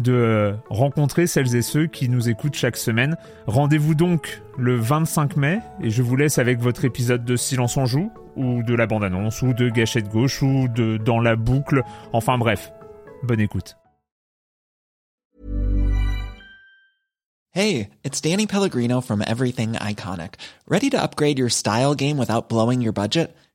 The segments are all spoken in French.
de rencontrer celles et ceux qui nous écoutent chaque semaine. Rendez-vous donc le 25 mai et je vous laisse avec votre épisode de Silence en joue ou de la bande-annonce ou de Gâchette gauche ou de Dans la boucle. Enfin bref, bonne écoute. Hey, it's Danny Pellegrino from Everything Iconic. Ready to upgrade your style game without blowing your budget?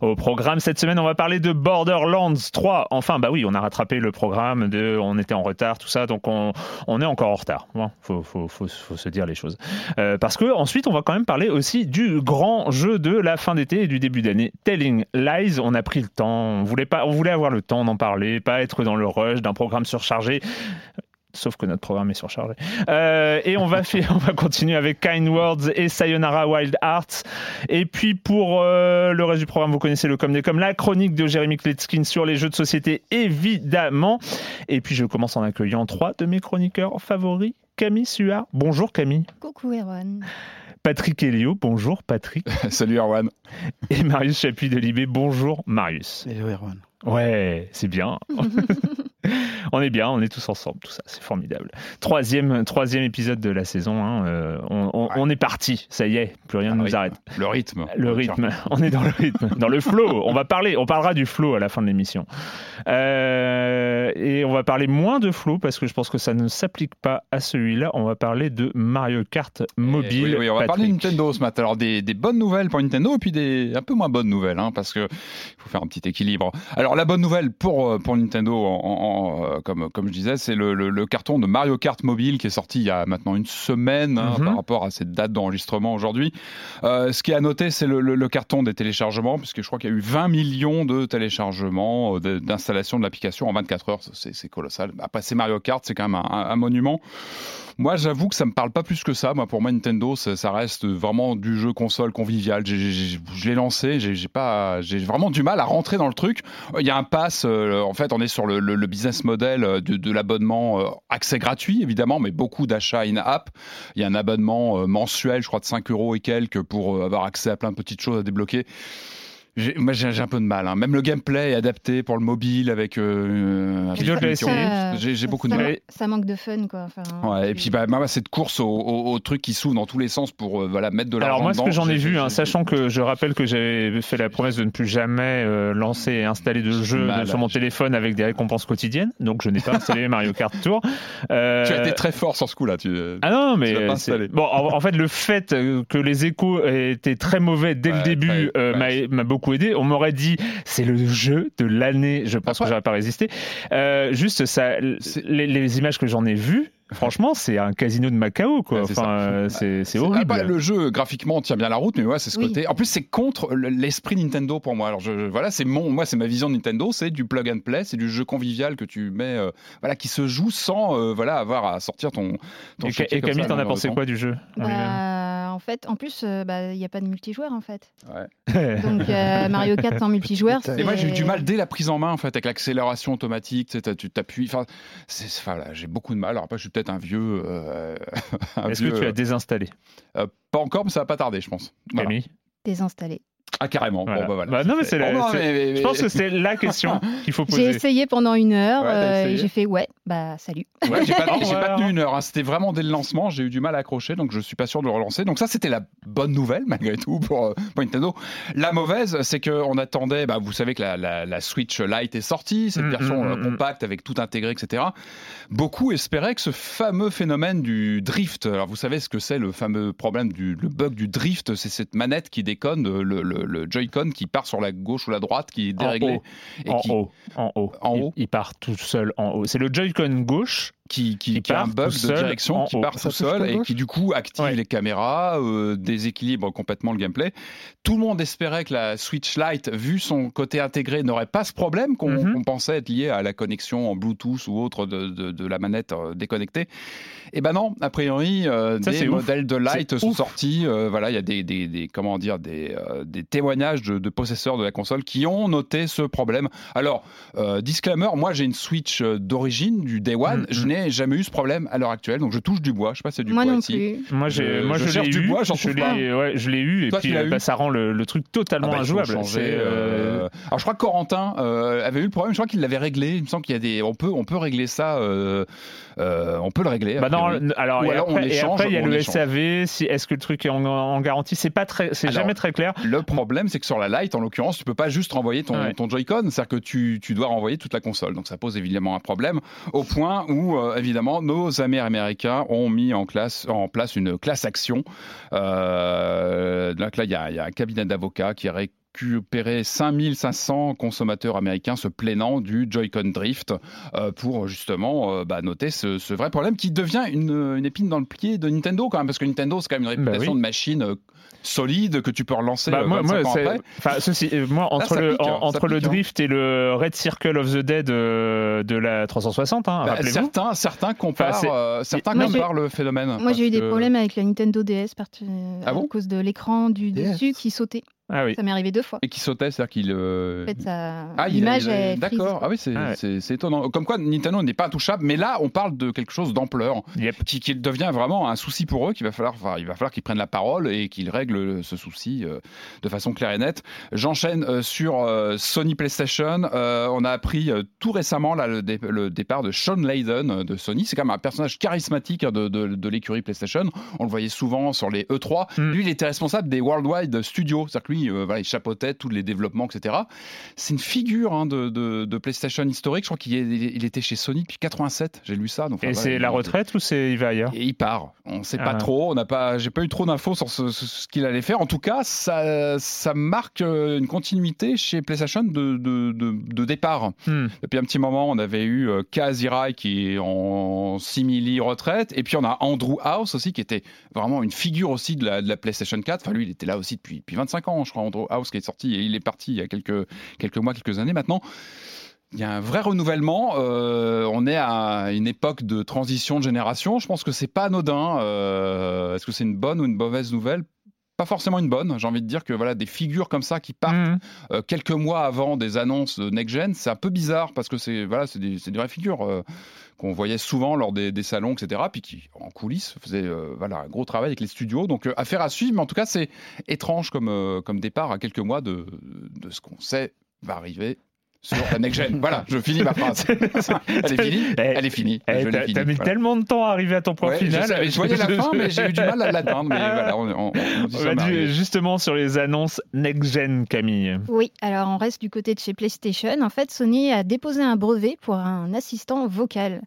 Au programme cette semaine, on va parler de Borderlands 3. Enfin, bah oui, on a rattrapé le programme, de, on était en retard, tout ça, donc on, est encore en retard. Faut, se dire les choses. Euh, parce que ensuite, on va quand même parler aussi du grand jeu de la fin d'été et du début d'année, Telling Lies. On a pris le temps, on voulait, pas, on voulait avoir le temps d'en parler, pas être dans le rush d'un programme surchargé sauf que notre programme est surchargé. Euh, et on va, faire, on va continuer avec Kind Words et Sayonara Wild Hearts. Et puis pour euh, le reste du programme, vous connaissez le comme des comme la chronique de Jérémy Kletskin sur les jeux de société, évidemment. Et puis je commence en accueillant trois de mes chroniqueurs favoris. Camille Suard. Bonjour Camille. Coucou Erwan. Patrick Elio, bonjour Patrick. Salut Erwan. Et Marius Chapuis de Libé, bonjour Marius. Hello Erwan. Ouais, c'est bien. on est bien, on est tous ensemble, tout ça, c'est formidable. Troisième, troisième épisode de la saison, hein, euh, on, on, on, est parti, ça y est, plus rien ne nous arrête. Le rythme. Le rythme, on est dans le rythme, dans le flow. On va parler, on parlera du flow à la fin de l'émission. Euh, et on va parler moins de flow parce que je pense que ça ne s'applique pas à celui-là. On va parler de Mario Kart mobile. Oui, oui, on va Patrick. parler de Nintendo ce matin. Alors des, des, bonnes nouvelles pour Nintendo et puis des un peu moins bonnes nouvelles, hein, parce que il faut faire un petit équilibre. Alors la bonne nouvelle pour pour Nintendo, en, en, comme comme je disais, c'est le, le, le, carton de Mario Kart mobile qui est sorti il y a maintenant une semaine hein, mm -hmm. par rapport à cette date d'enregistrement aujourd'hui. Euh, ce qui est à noter, c'est le, le, carton des téléchargements, puisque je crois qu'il y a eu 20 millions de téléchargements, euh, d'installation de l'application en 24 heures. C'est colossal. Après, c'est Mario Kart, c'est quand même un, un, un monument. Moi, j'avoue que ça me parle pas plus que ça. Moi, pour moi, Nintendo, ça, ça reste vraiment du jeu console convivial. J ai, j ai, je l'ai lancé, j'ai pas, j'ai vraiment du mal à rentrer dans le truc. Il y a un pass. Euh, en fait, on est sur le, le, le business model de, de l'abonnement, euh, accès gratuit évidemment, mais beaucoup d'achats in-app. Il y a un abonnement euh, mensuel, je crois de 5 euros et quelques pour avoir accès à plein de petites choses à débloquer moi j'ai un peu de mal. Hein. Même le gameplay est adapté pour le mobile avec. Euh, j'ai beaucoup de mal. Ça manque de fun quoi. Enfin, ouais, et puis bah, bah, cette course au, au, au truc qui s'ouvre dans tous les sens pour euh, voilà mettre de l'argent. Alors moi ce que j'en ai vu, hein, sachant que je rappelle que j'avais fait la promesse de ne plus jamais euh, lancer et installer de jeux Malade. sur mon téléphone avec des récompenses quotidiennes, donc je n'ai pas installé Mario Kart Tour. Euh, Tu as été très fort sur ce coup-là. Tu... Ah non, mais Tu l'as pas c'est- installé. bon, en, en fait, le fait euh, que les échos étaient très mauvais dès le début euh, m'a- m'a beaucoup aidé. On m'aurait dit c'est le jeu de l'année. Je pense que j'aurais pas résisté. Euh, juste ça, les images que j'en ai vues, franchement, c'est un casino de Macao, quoi. Ouais, c'est enfin, ça. euh, c'est c'est Ah horrible. bah, le jeu graphiquement tient bien la route, mais ouais, c'est ce Oui. côté. En plus, c'est contre le- l'esprit Nintendo pour moi. Alors je, voilà, c'est mon, moi, c'est ma vision de Nintendo, c'est du plug and play, c'est du jeu convivial que tu mets, euh, voilà, qui se joue sans, euh, voilà, avoir à sortir ton. ton Et, Camille, t'en as pensé quoi du jeu Bah, en fait, en plus, euh, bah, il n'y a pas de multijoueur en fait. Ouais. Donc euh, Mario Kart en multijoueur. Et moi, j'ai eu du mal dès la prise en main, en fait, avec l'accélération automatique. Tu t'appuies. Enfin, j'ai beaucoup de mal. Alors après, je suis peut-être un vieux. euh, Est-ce que tu as désinstallé? euh, Pas encore, mais ça va pas tarder, je pense. Voilà. Camille? Désinstallé. Ah, carrément. Voilà. Bon, bah, voilà. Bah, non, mais c'est la- mais- mais- Je pense que c'est la question qu'il faut J'ai poser. essayé pendant une heure Ouais, t'as euh, et j'ai fait ouais, bah salut. Ouais, j'ai pas, j'ai pas tenu une heure. hein. C'était vraiment dès le lancement. J'ai eu du mal à accrocher, donc je suis pas sûr de le relancer. Donc ça, c'était la bonne nouvelle malgré tout pour, euh, pour Nintendo. La mauvaise, c'est qu'on attendait. Bah, vous savez que la, la- la Switch Lite est sortie, cette Mm, version mm, euh, mm, compacte avec tout intégré, etc. Beaucoup espéraient que ce fameux phénomène du drift. Alors vous savez ce que c'est le fameux problème du le bug du drift, c'est cette manette qui déconne, le, le- le Joy-Con qui part sur la gauche ou la droite, qui est En déréglé haut. et En qui, haut, en haut. En il, haut. il part tout seul en haut. C'est le Joy-Con gauche. Qui, qui, Qui qui a un bug de direction qui part tout seul et qui du coup active Ouais. les caméras, euh, déséquilibre complètement le gameplay. Tout le monde espérait que la Switch Lite, vu son côté intégré, n'aurait pas ce problème qu'on Mhm. pensait être lié à la connexion en Bluetooth ou autre de, de- de la manette euh, déconnectée. Et ben non, a priori, euh, Ça, des ouf. modèles de Lite sont ouf. sortis. euh, voilà, il y a des, des, des- comment dire des, euh, des témoignages de, de possesseurs de la console qui ont noté ce problème. Alors, euh, disclaimer, moi j'ai une Switch d'origine du Day One. Mhm. Je n'ai jamais eu ce problème à l'heure actuelle, donc je touche du bois. Je sais pas si c'est du Moi bois non ici. plus. Moi, j'ai, Je- moi, je je, cherche l'ai du eu. bois, j'en je trouve l'ai, ouais, je l'ai eu et Toi, tu puis l'as euh, eu bah, ça rend le, le truc totalement Ah bah, injouable. changer, euh, euh, Alors je crois que Corentin euh, avait eu le problème. Je crois qu'il l'avait réglé. Il me semble qu'il y a des. On peut, on peut régler ça. euh, euh, on peut le régler. Bah non, alors, Ou on après, et échange, après, il y a le échange. SAV. Si, est-ce que le truc est en, en garantie? C'est pas très, c'est jamais très clair. Le problème, c'est que sur la Lite, en l'occurrence, tu peux pas juste renvoyer ton, Ouais. ton Joy-Con, c'est-à-dire que tu, tu dois renvoyer toute la console. Donc ça pose évidemment un problème, au point où, euh, évidemment, nos amis américains ont mis en, classe, en place une classe action. Euh, donc là, il y y a un cabinet d'avocats qui a récupéré 5500 consommateurs américains se plaignant du Joy-Con Drift euh, pour justement euh, bah, noter ce, ce vrai problème qui devient une, une épine dans le pied de Nintendo quand même, parce que Nintendo, c'est quand même une Bah réputation oui. de machine euh, solide que tu peux relancer Bah, moi, 25 moi, ans c'est- après. enfin, ceci, moi, entre le, pique, hein, en- entre ça le pique, hein. drift et le Red Circle of the Dead euh, de la 360, hein, Bah, rappelez-vous. certains, certains comparent, euh, certains Moi, comparent le phénomène. Moi j'ai eu des problèmes avec la Nintendo DS Ah bon? à cause de l'écran du DS. dessus qui sautait. Ah oui. Ça m'est arrivé deux fois. Et qui sautait, c'est-à-dire qu'il. euh, En fait, ça... Ah, l'image il a- est D'accord. Ah oui, c'est Ah ouais. étonnant. Comme quoi, Nintendo n'est pas intouchable, mais là, on parle de quelque chose d'ampleur Yep. qui, qui devient vraiment un souci pour eux. Qu'il va falloir, enfin, il va falloir qu'ils prennent la parole et qu'ils règlent ce souci euh, de façon claire et nette. J'enchaîne euh, sur euh, Sony PlayStation. Euh, on a appris euh, tout récemment là, le, dé- le départ de Sean Layden euh, de Sony. C'est quand même un personnage charismatique hein, de, de- de l'écurie PlayStation. On le voyait souvent sur les E3. Mm. Lui, il était responsable des Worldwide Studios. C'est-à-dire que lui, euh, voilà, il chapeautait tous les développements, etc. C'est une figure hein, de, de- de PlayStation historique. Je crois qu'il il était chez Sony depuis 87. J'ai lu ça. Donc, Et enfin, c'est voilà, la retraite ou c'est il va ailleurs? Et il part. On ne sait Ah pas ouais. trop. On n'a pas. J'ai pas eu trop d'infos sur ce, ce- ce qu'il allait faire. En tout cas, ça, ça marque euh, une continuité chez PlayStation de, de, de- de départ. Hmm. Depuis un petit moment, on avait eu euh, Kaz Hirai qui est en simili retraite, et puis on a Andrew House aussi qui était vraiment une figure aussi de la, de la PlayStation 4. Enfin, lui, il était là aussi depuis, depuis 25 ans, je crois. Andrew House qui est sorti et il est parti il y a quelques quelques mois, quelques années maintenant. Il y a un vrai renouvellement. euh, on est à une époque de transition de génération. Je pense que c'est pas anodin. Euh, Est-ce que c'est une bonne ou une mauvaise nouvelle? Pas forcément une bonne. J'ai envie de dire que voilà des figures comme ça qui partent Hmm. euh, quelques mois avant des annonces de next gen, c'est un peu bizarre parce que c'est voilà, c'est des, des vraies figures euh, qu'on voyait souvent lors des, des salons, etc. Puis qui en coulisses faisaient euh, voilà un gros travail avec les studios. Donc affaire à suivre. Mais en tout cas, c'est étrange comme comme départ à quelques mois de de ce qu'on sait va arriver sur la next gen. voilà, je finis ma phrase. Elle est finie. Elle est finie. Eh, t'as finie. t'as mis Voilà. tellement de temps à arriver à ton point Ouais, je, final. savais- je voyais la fin, mais j'ai eu du mal à l'atteindre. Mais voilà, on, on, on justement sur les annonces next-gen, Camille. Oui, alors on reste du côté de chez PlayStation. En fait, Sony a déposé un brevet pour un assistant vocal.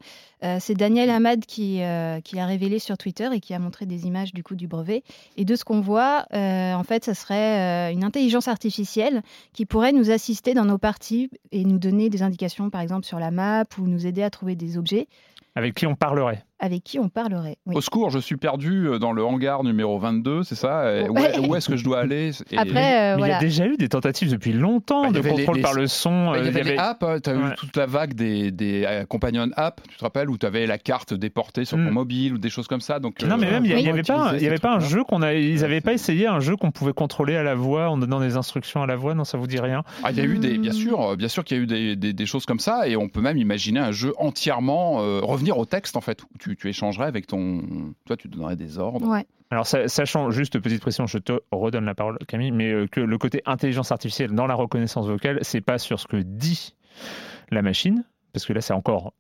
Euh, c'est Daniel Hamad qui, euh, qui l'a révélé sur Twitter et qui a montré des images du coup du brevet. Et de ce qu'on voit, euh, en fait, ça serait une intelligence artificielle qui pourrait nous assister dans nos parties et nous donner des indications, par exemple sur la map ou nous aider à trouver des objets. Avec qui on parlerait? Avec qui on parlerait. Oui. Au secours, je suis perdu euh, dans le hangar numéro 22, c'est ça? Où, est-ce que je dois aller? Et- Après, euh, Mais il y a déjà eu des tentatives depuis longtemps Bah, il de contrôle les- par le son. Euh, il y avait les apps, tu as Ouais. eu toute la vague des, des euh, companion apps, tu te rappelles, où tu avais la carte déportée sur ton Mm. mobile ou des choses comme ça. Donc, Non, mais même, il n'y avait pas, il y avait pas un jeu qu'on a. Ils Ouais, n'avaient pas essayé un jeu qu'on pouvait contrôler à la voix en donnant des instructions à la voix. Non, ça vous dit rien? Ah, il y a eu des, bien Hmm. sûr, bien sûr qu'il y a eu des, des- des choses comme ça, et on peut même imaginer un jeu entièrement euh, revenir au texte en fait, où tu, tu échangerais avec ton, toi tu donnerais des ordres. Ouais. Alors, sa- sachant, juste petite précision, je te redonne la parole, Camille, mais euh, que le côté intelligence artificielle dans la reconnaissance vocale, c'est pas sur ce que dit la machine, parce que là, c'est encore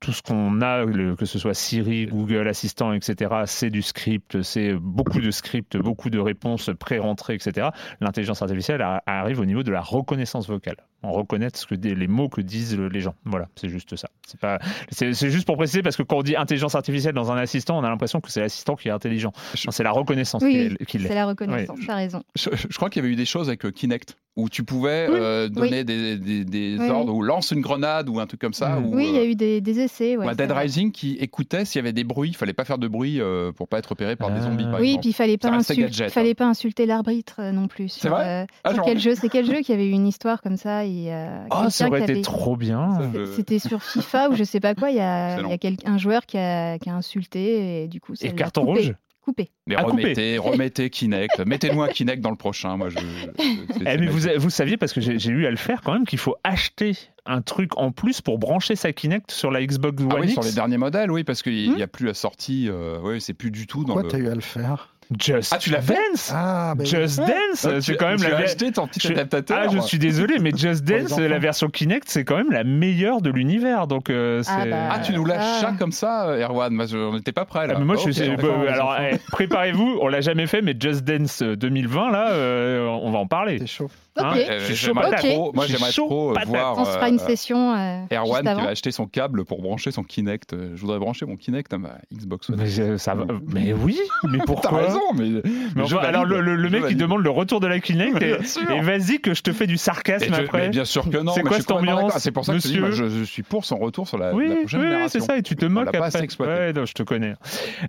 tout ce qu'on a, que ce soit Siri, Google Assistant, etc., c'est du script, c'est beaucoup de scripts, beaucoup de réponses pré-rentrées, etc. L'intelligence artificielle arrive au niveau de la reconnaissance vocale. On reconnaît ce que des- les mots que disent les gens. Voilà, c'est juste ça. C'est pas, c'est c'est juste pour préciser parce que quand on dit intelligence artificielle dans un assistant, on a l'impression que c'est l'assistant qui est intelligent. Non, c'est la reconnaissance Oui, qui oui, l'est. c'est la reconnaissance, t'as raison. Je, je crois qu'il y avait eu des choses avec euh, Kinect, où tu pouvais Oui, euh, donner des, des- des Oui, ordres, ou lance une grenade, ou un truc comme ça. Mm. ou, Oui, il y a euh, eu des, des essais. Ouais, ou un c'est Dead vrai. Rising qui écoutait s'il y avait des bruits, il fallait pas faire de bruit euh, pour pas être repéré par des Ah. zombies par Oui, exemple. puis il fallait pas, insul- gadget, fallait hein. pas insulter l'arbitre euh, non plus. C'est vrai euh, Ah, quel jeu C'est quel jeu qui avait eu une histoire comme ça et, euh, Oh, ça aurait été avait- trop bien. C'était sur FIFA ou je sais pas quoi. Il y a, Excellent. il y a quel- un joueur qui a, qui a insulté et du coup, ça Et carton coupé. rouge Coupé. Mais couper. remettez, remettez Kinect, mettez-nous un Kinect dans le prochain. Moi, je. Eh, mais vous, saviez, parce que j'ai eu à le faire quand même, qu'il faut acheter un truc en plus pour brancher sa Kinect sur la Xbox One Ah oui, X. sur les derniers modèles, oui, parce qu'il Hmm. n'y a plus la sortie. euh, oui, c'est plus du tout dans Pourquoi le. t'as eu à le faire? Just Ah, tu l'as Dance Ah, ben oui. Just Dance Ah, C'est tu- quand même tu la acheté ton petit Je- adaptateur. Ah, je suis désolé, mais Just Dance, la version Kinect, c'est quand même la meilleure de l'univers. Donc, euh, Ah, c'est- bah, Ah, tu nous lâches Ah. ça comme ça, Erwan? Moi, je- on n'était pas prêt là. Ah, mais moi, je suis. bah, les alors, eh, préparez-vous, on l'a jamais fait, mais Just Dance euh, 2020, là, euh, on va en parler. T'es chaud. Ok. Hein, je suis chaud j'aimerais patate. trop- Moi, Je suis j'aimerais chaud trop euh, patate. voir. On se fera une euh, session. euh, Erwan qui va acheter son câble pour brancher son Kinect. Je voudrais brancher mon Kinect à ma Xbox One. Mais, ça va- mais oui, mais T'as pourquoi raison, mais. Enfin, alors le, le- le Je mec il valide. demande le retour de la Kinect et, vas-y que je te fais du sarcasme je- après. mais bien sûr que non. C'est quoi cette ambiance. C'est pour ça que je, monsieur suis pour son retour sur la, oui, la prochaine oui, génération. c'est ça, et tu te moques après. Ouais, non, je te connais.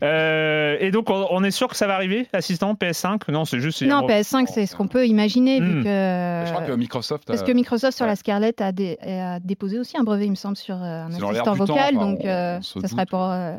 Euh, et donc, on, on est sûr que ça va arriver, assistant PS5 Non, c'est juste. Non, PS5, c'est ce qu'on peut imaginer, Hmm. vu que. Je crois que Microsoft. Parce a- que Microsoft sur ouais. la Scarlett a, dé- a déposé aussi un brevet, il me semble, sur euh, un assistant temps, vocal, enfin, donc on- euh, on se ça serait pour, euh,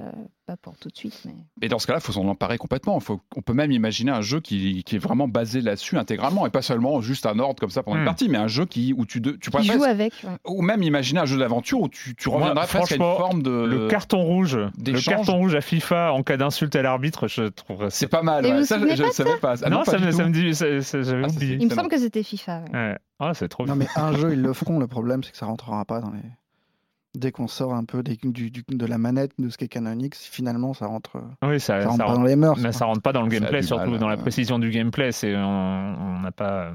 pas pour tout de suite. Mais... Et dans ce cas-là, il faut s'en emparer complètement. Faut, on peut même imaginer un jeu qui, qui est vraiment basé là-dessus intégralement et pas seulement juste un ordre comme ça pendant Hmm. une partie, mais un jeu qui, où tu, de- tu Qui pourrais joue presque- avec. ouais. ou même imaginer un jeu d'aventure où tu, tu Moi, reviendrais presque à une franchement, forme de. Le carton rouge, le carton rouge à FIFA en cas d'insulte à l'arbitre, je trouve. C'est pas mal. Et ouais. vous Ça, je ne savais pas. Ah non, pas ça me, tout. ça me dit, ça- ça- j'avais Ah, oublié. Il me semble que c'était FIFA. ouais. Ouais. Ah, c'est trop bien. Non, mais un jeu, ils le feront. Le problème, c'est que ça rentrera pas dans les. Dès qu'on sort un peu des- du, du- de la manette de ce qu'est Canonix, finalement, ça rentre, Oui, ça, ça rentre ça pas dans les mœurs. Mais ça rentre pas dans le gameplay, surtout mal, dans la précision du gameplay. C'est on n'a pas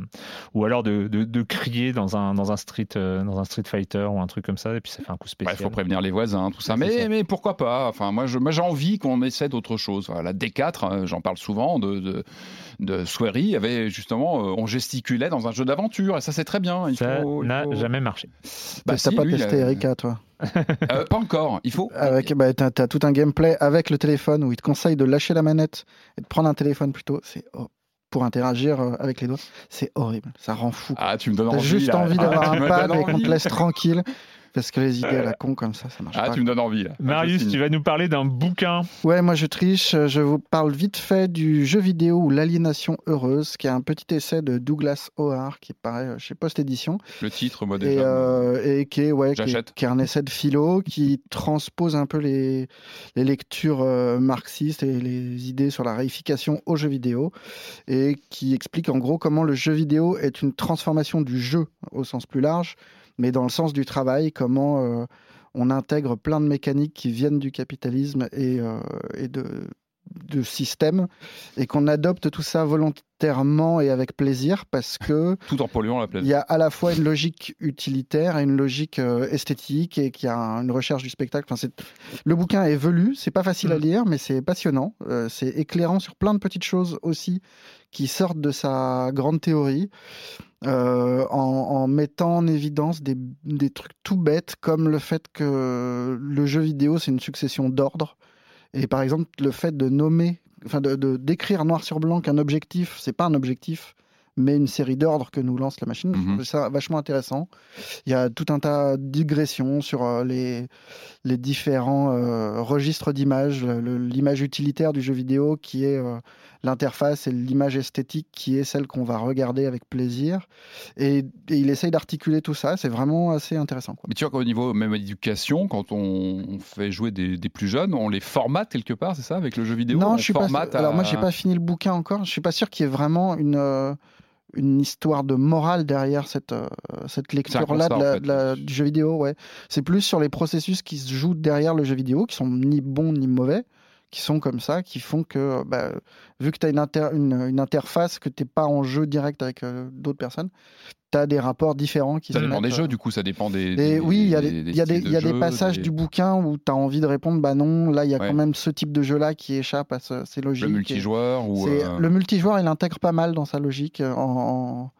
ou alors de, de, de crier dans un dans un street euh, dans un street fighter ou un truc comme ça et puis ça fait un coup Il spécial. faut prévenir les voisins, tout ça. Mais, ça. mais pourquoi pas? Enfin, moi, je- moi, j'ai envie qu'on essaie d'autre chose. La D4, euh, j'en parle souvent, de, de, de Swery, avait justement, euh, on gesticulait dans un jeu d'aventure, et ça, c'est très bien. Il ça faut- il n'a faut- jamais marché. Bah, T'as si, pas lui, il testé Erika, toi? Euh, Pas encore. Il faut. Avec, bah, t'as, tout un gameplay avec le téléphone où il te conseille de lâcher la manette et de prendre un téléphone plutôt. C'est oh, pour interagir euh, avec les doigts. C'est horrible. Ça rend fou. Ah, tu me donnes T'as juste là. envie Ah, d'avoir un pad et qu'on te laisse tranquille. Parce que les idées à la con comme ça, ça marche Ah, pas. tu me donnes envie. là. Marius, tu vas nous parler d'un bouquin. Ouais, moi je triche. Je vous parle vite fait du jeu vidéo ou l'aliénation heureuse, qui est un petit essai de Douglas O'Hare qui paraît euh, chez Post Édition Le titre, moi, et, déjà. euh, et qui est ouais, qui est, J'achète. qui est un essai de philo qui transpose un peu les, les lectures euh, marxistes et les idées sur la réification au jeu vidéo et qui explique en gros comment le jeu vidéo est une transformation du jeu au sens plus large, mais dans le sens du travail, comment euh, on intègre plein de mécaniques qui viennent du capitalisme et, euh, et de de système et qu'on adopte tout ça volontairement et avec plaisir parce que tout en polluant la planète. Il y a à la fois une logique utilitaire et une logique euh, esthétique et qu'il y a une recherche du spectacle. Enfin, le bouquin est velu, c'est pas facile à mm. lire, mais c'est passionnant. Euh, c'est éclairant sur plein de petites choses aussi qui sortent de sa grande théorie. Euh, en, mettant en évidence des, des, trucs tout bêtes comme le fait que le jeu vidéo c'est une succession d'ordres et par exemple, le fait de nommer, enfin de d'écrire noir sur blanc qu'un objectif, c'est pas un objectif, mais une série d'ordres que nous lance la machine. C'est mhm. ça vachement intéressant. Il y a tout un tas de digressions sur euh, les, les différents euh, registres d'images, l'image utilitaire du jeu vidéo qui est euh, l'interface et l'image esthétique qui est celle qu'on va regarder avec plaisir. Et, il essaye d'articuler tout ça. C'est vraiment assez intéressant. Mais tu vois qu'au niveau même éducation, quand on, fait jouer des, plus jeunes, on les formate quelque part, c'est ça, avec le jeu vidéo? Non, je suis pas. Alors moi, j'ai pas fini le bouquin encore. Je suis pas sûr qu'il y ait vraiment une une histoire de morale derrière cette, euh, cette lecture-là du jeu vidéo. Ouais. C'est plus sur les processus qui se jouent derrière le jeu vidéo, qui sont ni bons ni mauvais, qui sont comme ça, qui font que, bah, vu que tu as une, une, interface, que tu n'es pas en jeu direct avec euh, d'autres personnes, tu as des rapports différents qui ça dépend des jeux, euh, du coup, ça dépend des. des oui, il y a des, y a des, y a des passages du bouquin où tu as envie de répondre bah non, là, il y a quand même ce type de jeu-là qui échappe à ces logiques. Le multijoueur ou. Le multijoueur, il intègre pas mal dans sa logique en en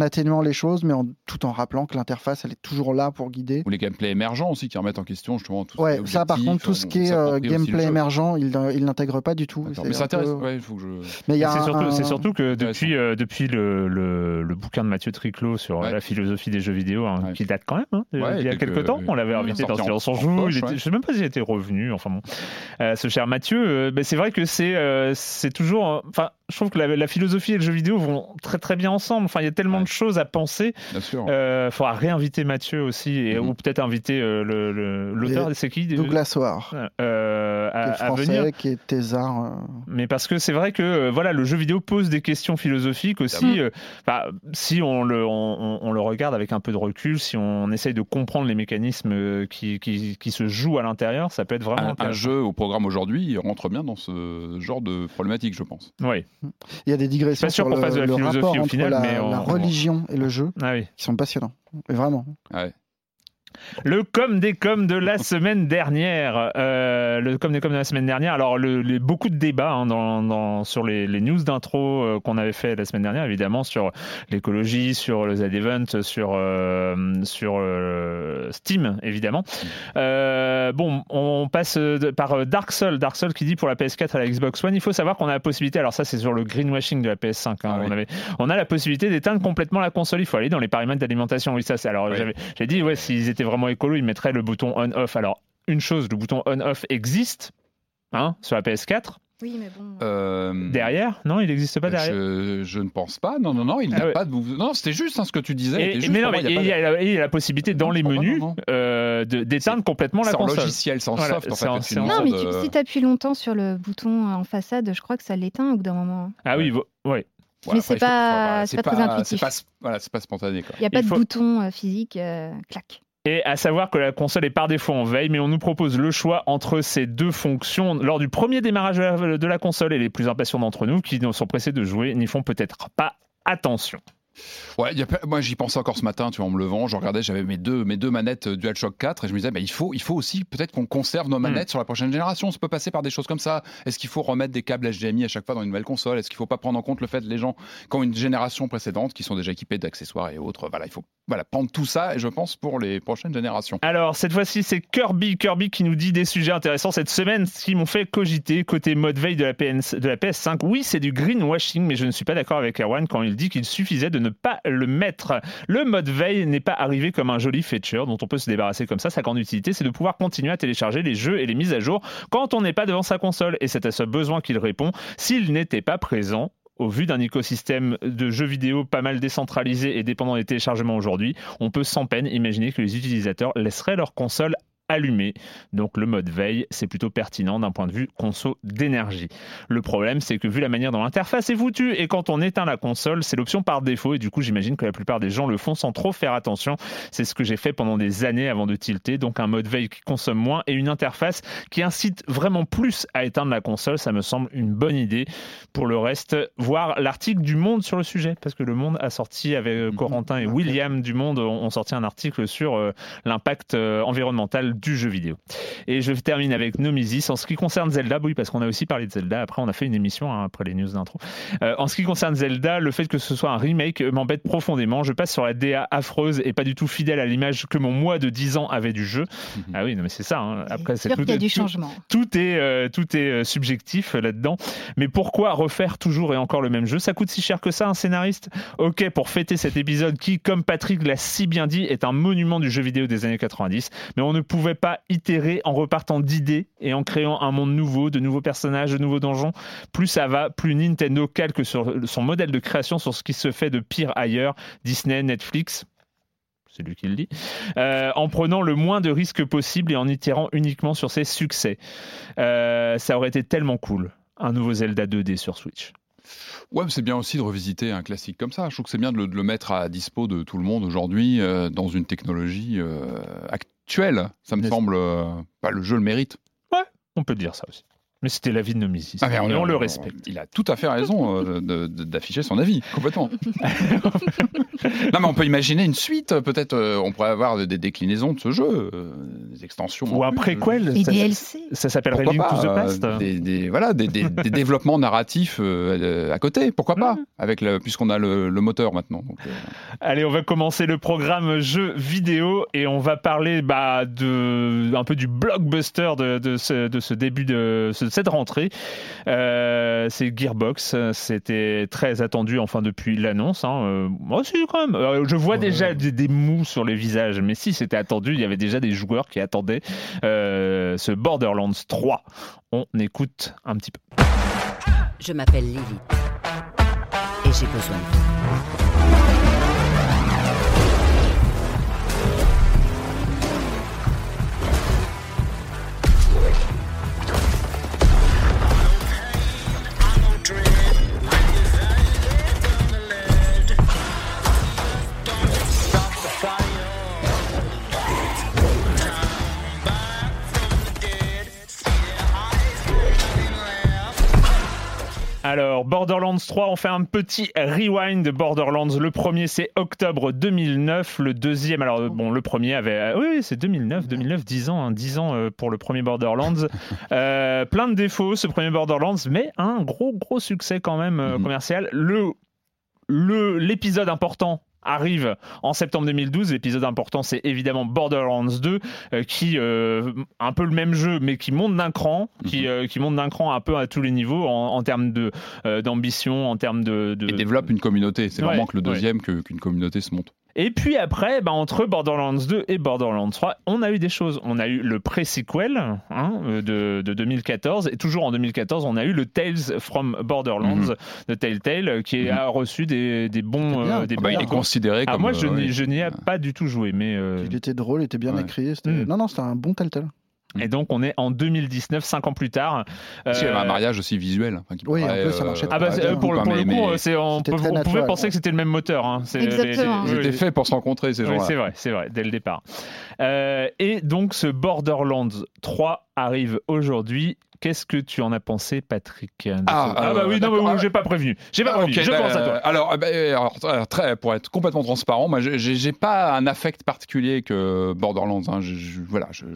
atténuant les choses, mais en, tout en rappelant que l'interface, elle est toujours là pour guider. Ou les gameplays émergents aussi qui remettent en question justement tout Ouais, ça par contre, tout ce qui est euh, gameplay émergent, il, n'intègre pas du tout. Mais ça intéresse, ouais, faut que je... Mais c'est surtout, surtout, que depuis, euh, depuis le, le, bouquin de Mathieu Triclot sur la philosophie des jeux vidéo, hein, qui date quand même, hein, il y a quelques, temps, on l'avait invité dans Silence en Joue, je ne sais même pas s'il était revenu, enfin bon. Euh, ce cher Mathieu, ben, c'est vrai que c'est c'est toujours... Enfin, je trouve que la, philosophie et le jeu vidéo vont très très bien ensemble. Enfin, il y a tellement de choses à penser. Bien sûr. Euh, faudra réinviter Mathieu aussi, et, mhm. ou peut-être inviter euh, l'auteur. C'est qui Douglas Soir. Euh, à, qui est français, qui est thésard. Euh. Mais parce que c'est vrai que euh, voilà, le jeu vidéo pose des questions philosophiques aussi. Bah, si on le, on, on, le regarde avec un peu de recul, si on essaye de comprendre les mécanismes qui, qui, qui se jouent à l'intérieur, ça peut être vraiment. Un, un jeu au programme aujourd'hui rentre bien dans ce genre de problématique, je pense. Oui. Il y a des digressions sur le, le rapport entre la, la religion et le jeu ah qui sont passionnants. Vraiment. Ouais. Le com des coms de la semaine dernière. Euh, le com des coms de la semaine dernière. Alors, le, beaucoup de débats hein, dans, sur les, news d'intro euh, qu'on avait fait la semaine dernière, évidemment, sur l'écologie, sur le Z-Event, sur, euh, sur Steam, évidemment. bon, on passe par Dark Soul. Dark Soul qui dit pour la PS4 à la Xbox One, il faut savoir qu'on a la possibilité, alors ça c'est sur le greenwashing de la PS5, hein, ah on, avait, on a la possibilité d'éteindre complètement la console. Il faut aller dans les paramètres d'alimentation. Oui, ça c'est. Alors, j'ai dit, ouais, s'ils étaient vraiment écolo, il mettrait le bouton on-off. Alors, une chose, le bouton on-off existe hein, sur la PS4. Oui, mais bon. Euh, derrière Non, il n'existe pas derrière. Je, ne pense pas. Non, non, non, il n'a ah pas de. Non, c'était juste hein, ce que tu disais. mais non, mais il, y a, la possibilité dans les menus euh, d'éteindre complètement la console. Sans logiciel, sans soft. En fait, non, mais si tu appuies longtemps sur le bouton en façade, je crois que ça l'éteint au bout d'un moment. Ah oui, oui. mais c'est pas, pas, très intuitif. Pas, voilà, c'est pas spontané. Il n'y a pas de bouton euh, physique, clac. Et à savoir que la console est par défaut en veille, mais on nous propose le choix entre ces deux fonctions lors du premier démarrage de la console et les plus impatients d'entre nous qui sont pressés de jouer n'y font peut-être pas attention. Ouais, moi j'y pensais encore ce matin, tu vois, en me levant, je regardais, j'avais mes deux, mes deux manettes euh, DualShock 4 et je me disais, bah, il, faut, il faut aussi peut-être qu'on conserve nos hmm. manettes sur la prochaine génération. Ça peut passer par des choses comme ça. Est-ce qu'il faut remettre des câbles HDMI à chaque fois dans une nouvelle console? Est-ce qu'il ne faut pas prendre en compte le fait que les gens qui ont une génération précédente, qui sont déjà équipés d'accessoires et autres, voilà, il faut voilà, prendre tout ça, et je pense, pour les prochaines générations. Alors, cette fois-ci, c'est Kirby, Kirby qui nous dit des sujets intéressants cette semaine, qui m'ont fait cogiter côté mode veille de la, de la PS5. Oui, c'est du greenwashing, mais je ne suis pas d'accord avec Erwan quand il dit qu'il suffisait de ne pas le mettre le mode veille n'est pas arrivé comme un joli feature dont on peut se débarrasser comme ça. Sa grande utilité, c'est de pouvoir continuer à télécharger les jeux et les mises à jour quand on n'est pas devant sa console. Et c'est à ce besoin qu'il répond. S'il n'était pas présent, au vu d'un écosystème de jeux vidéo pas mal décentralisé et dépendant des téléchargements aujourd'hui, on peut sans peine imaginer que les utilisateurs laisseraient leur console allumé. Donc le mode veille, c'est plutôt pertinent d'un point de vue conso d'énergie. Le problème, c'est que vu la manière dont l'interface est foutue et quand on éteint la console, c'est l'option par défaut et du coup j'imagine que la plupart des gens le font sans trop faire attention. C'est ce que j'ai fait pendant des années avant de tilter. Donc un mode veille qui consomme moins et une interface qui incite vraiment plus à éteindre la console, ça me semble une bonne idée. Pour le reste, voir l'article du Monde sur le sujet, parce que le Monde a sorti avec euh, Corentin et William du Monde ont sorti un article sur euh, l'impact euh, environnemental du jeu vidéo. Et je termine avec Nomisis. En ce qui concerne Zelda, oui, parce qu'on a aussi parlé de Zelda. Après, on a fait une émission hein, après les news d'intro. en ce qui concerne Zelda, le fait que ce soit un remake m'embête profondément. Je passe sur la DA affreuse et pas du tout fidèle à l'image que mon moi de 10 ans avait du jeu. Mhm. Ah oui, non, mais c'est ça. Hein. Après, c'est tout, y a du changement. Tout, est, tout est subjectif là-dedans. Mais pourquoi refaire toujours et encore le même jeu? Ça coûte si cher que ça, un scénariste? Ok, pour fêter cet épisode qui, comme Patrick l'a si bien dit, est un monument du jeu vidéo des années 90. Mais on ne pouvait pas itérer en repartant d'idées et en créant un monde nouveau, de nouveaux personnages, de nouveaux donjons. Plus ça va, plus Nintendo calque sur son modèle de création sur ce qui se fait de pire ailleurs, Disney, Netflix, c'est lui qui le dit, euh, en prenant le moins de risques possible et en itérant uniquement sur ses succès. Euh, ça aurait été tellement cool, un nouveau Zelda 2D sur Switch. Ouais, c'est bien aussi de revisiter un classique comme ça. Je trouve que c'est bien de le, mettre à dispo de tout le monde aujourd'hui euh, dans une technologie actuelle. Ça me semble. Bah, le jeu le mérite. Ouais, on peut dire ça aussi. Mais c'était l'avis de Nomisis. Ah, on, on, le respecte. Il a tout à fait raison euh, d'afficher son avis, complètement. non, mais on peut imaginer une suite. Peut-être euh, on pourrait avoir des déclinaisons de ce jeu, euh, des extensions. Ou un préquel. Et DLC. Ça s'appellerait Link to the Past. Des, voilà, des, développements narratifs à côté. Pourquoi pas avec Puisqu'on a le, moteur maintenant. Allez, on va commencer le programme jeu vidéo et on va parler bah, de, un peu du blockbuster de, de, ce, de ce début de ce cette rentrée. Euh, c'est Gearbox. C'était très attendu, enfin, depuis l'annonce. Hein. Euh, moi aussi, quand même. Euh, je vois déjà des, mous sur les visages, mais si c'était attendu, il y avait déjà des joueurs qui attendaient ce Borderlands 3. On écoute un petit peu. Je m'appelle Lily et j'ai besoin de vous. Alors, Borderlands 3, on fait un petit rewind de Borderlands. Le premier, c'est octobre 2009. Le deuxième, alors bon, le premier avait... Euh, oui, c'est 2009, 2009, 10 ans, 10 hein, ans euh, pour le premier Borderlands. Euh, plein de défauts, ce premier Borderlands, mais un gros, gros succès quand même mhm. commercial. Le l'épisode important arrive en septembre 2012. L'épisode important, c'est évidemment Borderlands 2, euh, qui euh, un peu le même jeu, mais qui monte d'un cran, qui, mhm. euh, qui monte d'un cran un peu à tous les niveaux en, termes de d'ambition, en termes de, et développe une communauté. C'est vraiment que le deuxième qu'une communauté se monte. Et puis après, bah, entre Borderlands 2 et Borderlands 3, on a eu des choses. On a eu le pré-sequel hein, de, de, 2014, et toujours en 2014, on a eu le Tales from Borderlands mhm. de Telltale, qui a mhm. reçu des, des bons. Euh, des ah bah, il est considéré ah, comme. moi, je euh, n'y ai pas du tout joué, mais. Euh, il était drôle, il était bien écrit. Mm. Non, non, c'était un bon Telltale. Et donc on est en 2019, cinq ans plus tard. Euh... Il y avait un mariage aussi visuel. oui, un peu, ça marchait. Ah bah, pour, le, pour le coup, c'est, on, pouvait penser que c'était le même moteur. Hein. Exactement. Ils étaient faits pour se rencontrer ces gens-là. Oui, c'est vrai, c'est vrai, dès le départ. Euh, et donc ce Borderlands 3 arrive aujourd'hui. Qu'est-ce que tu en as pensé, Patrick? Ah, ah, bah oui, non, mais j'ai pas prévenu. J'ai pas ah, prévenu. je bah, pense à toi. Alors, bah, alors, très, pour être complètement transparent, moi, j'ai pas un affect particulier que Borderlands. Hein. Je, voilà, je,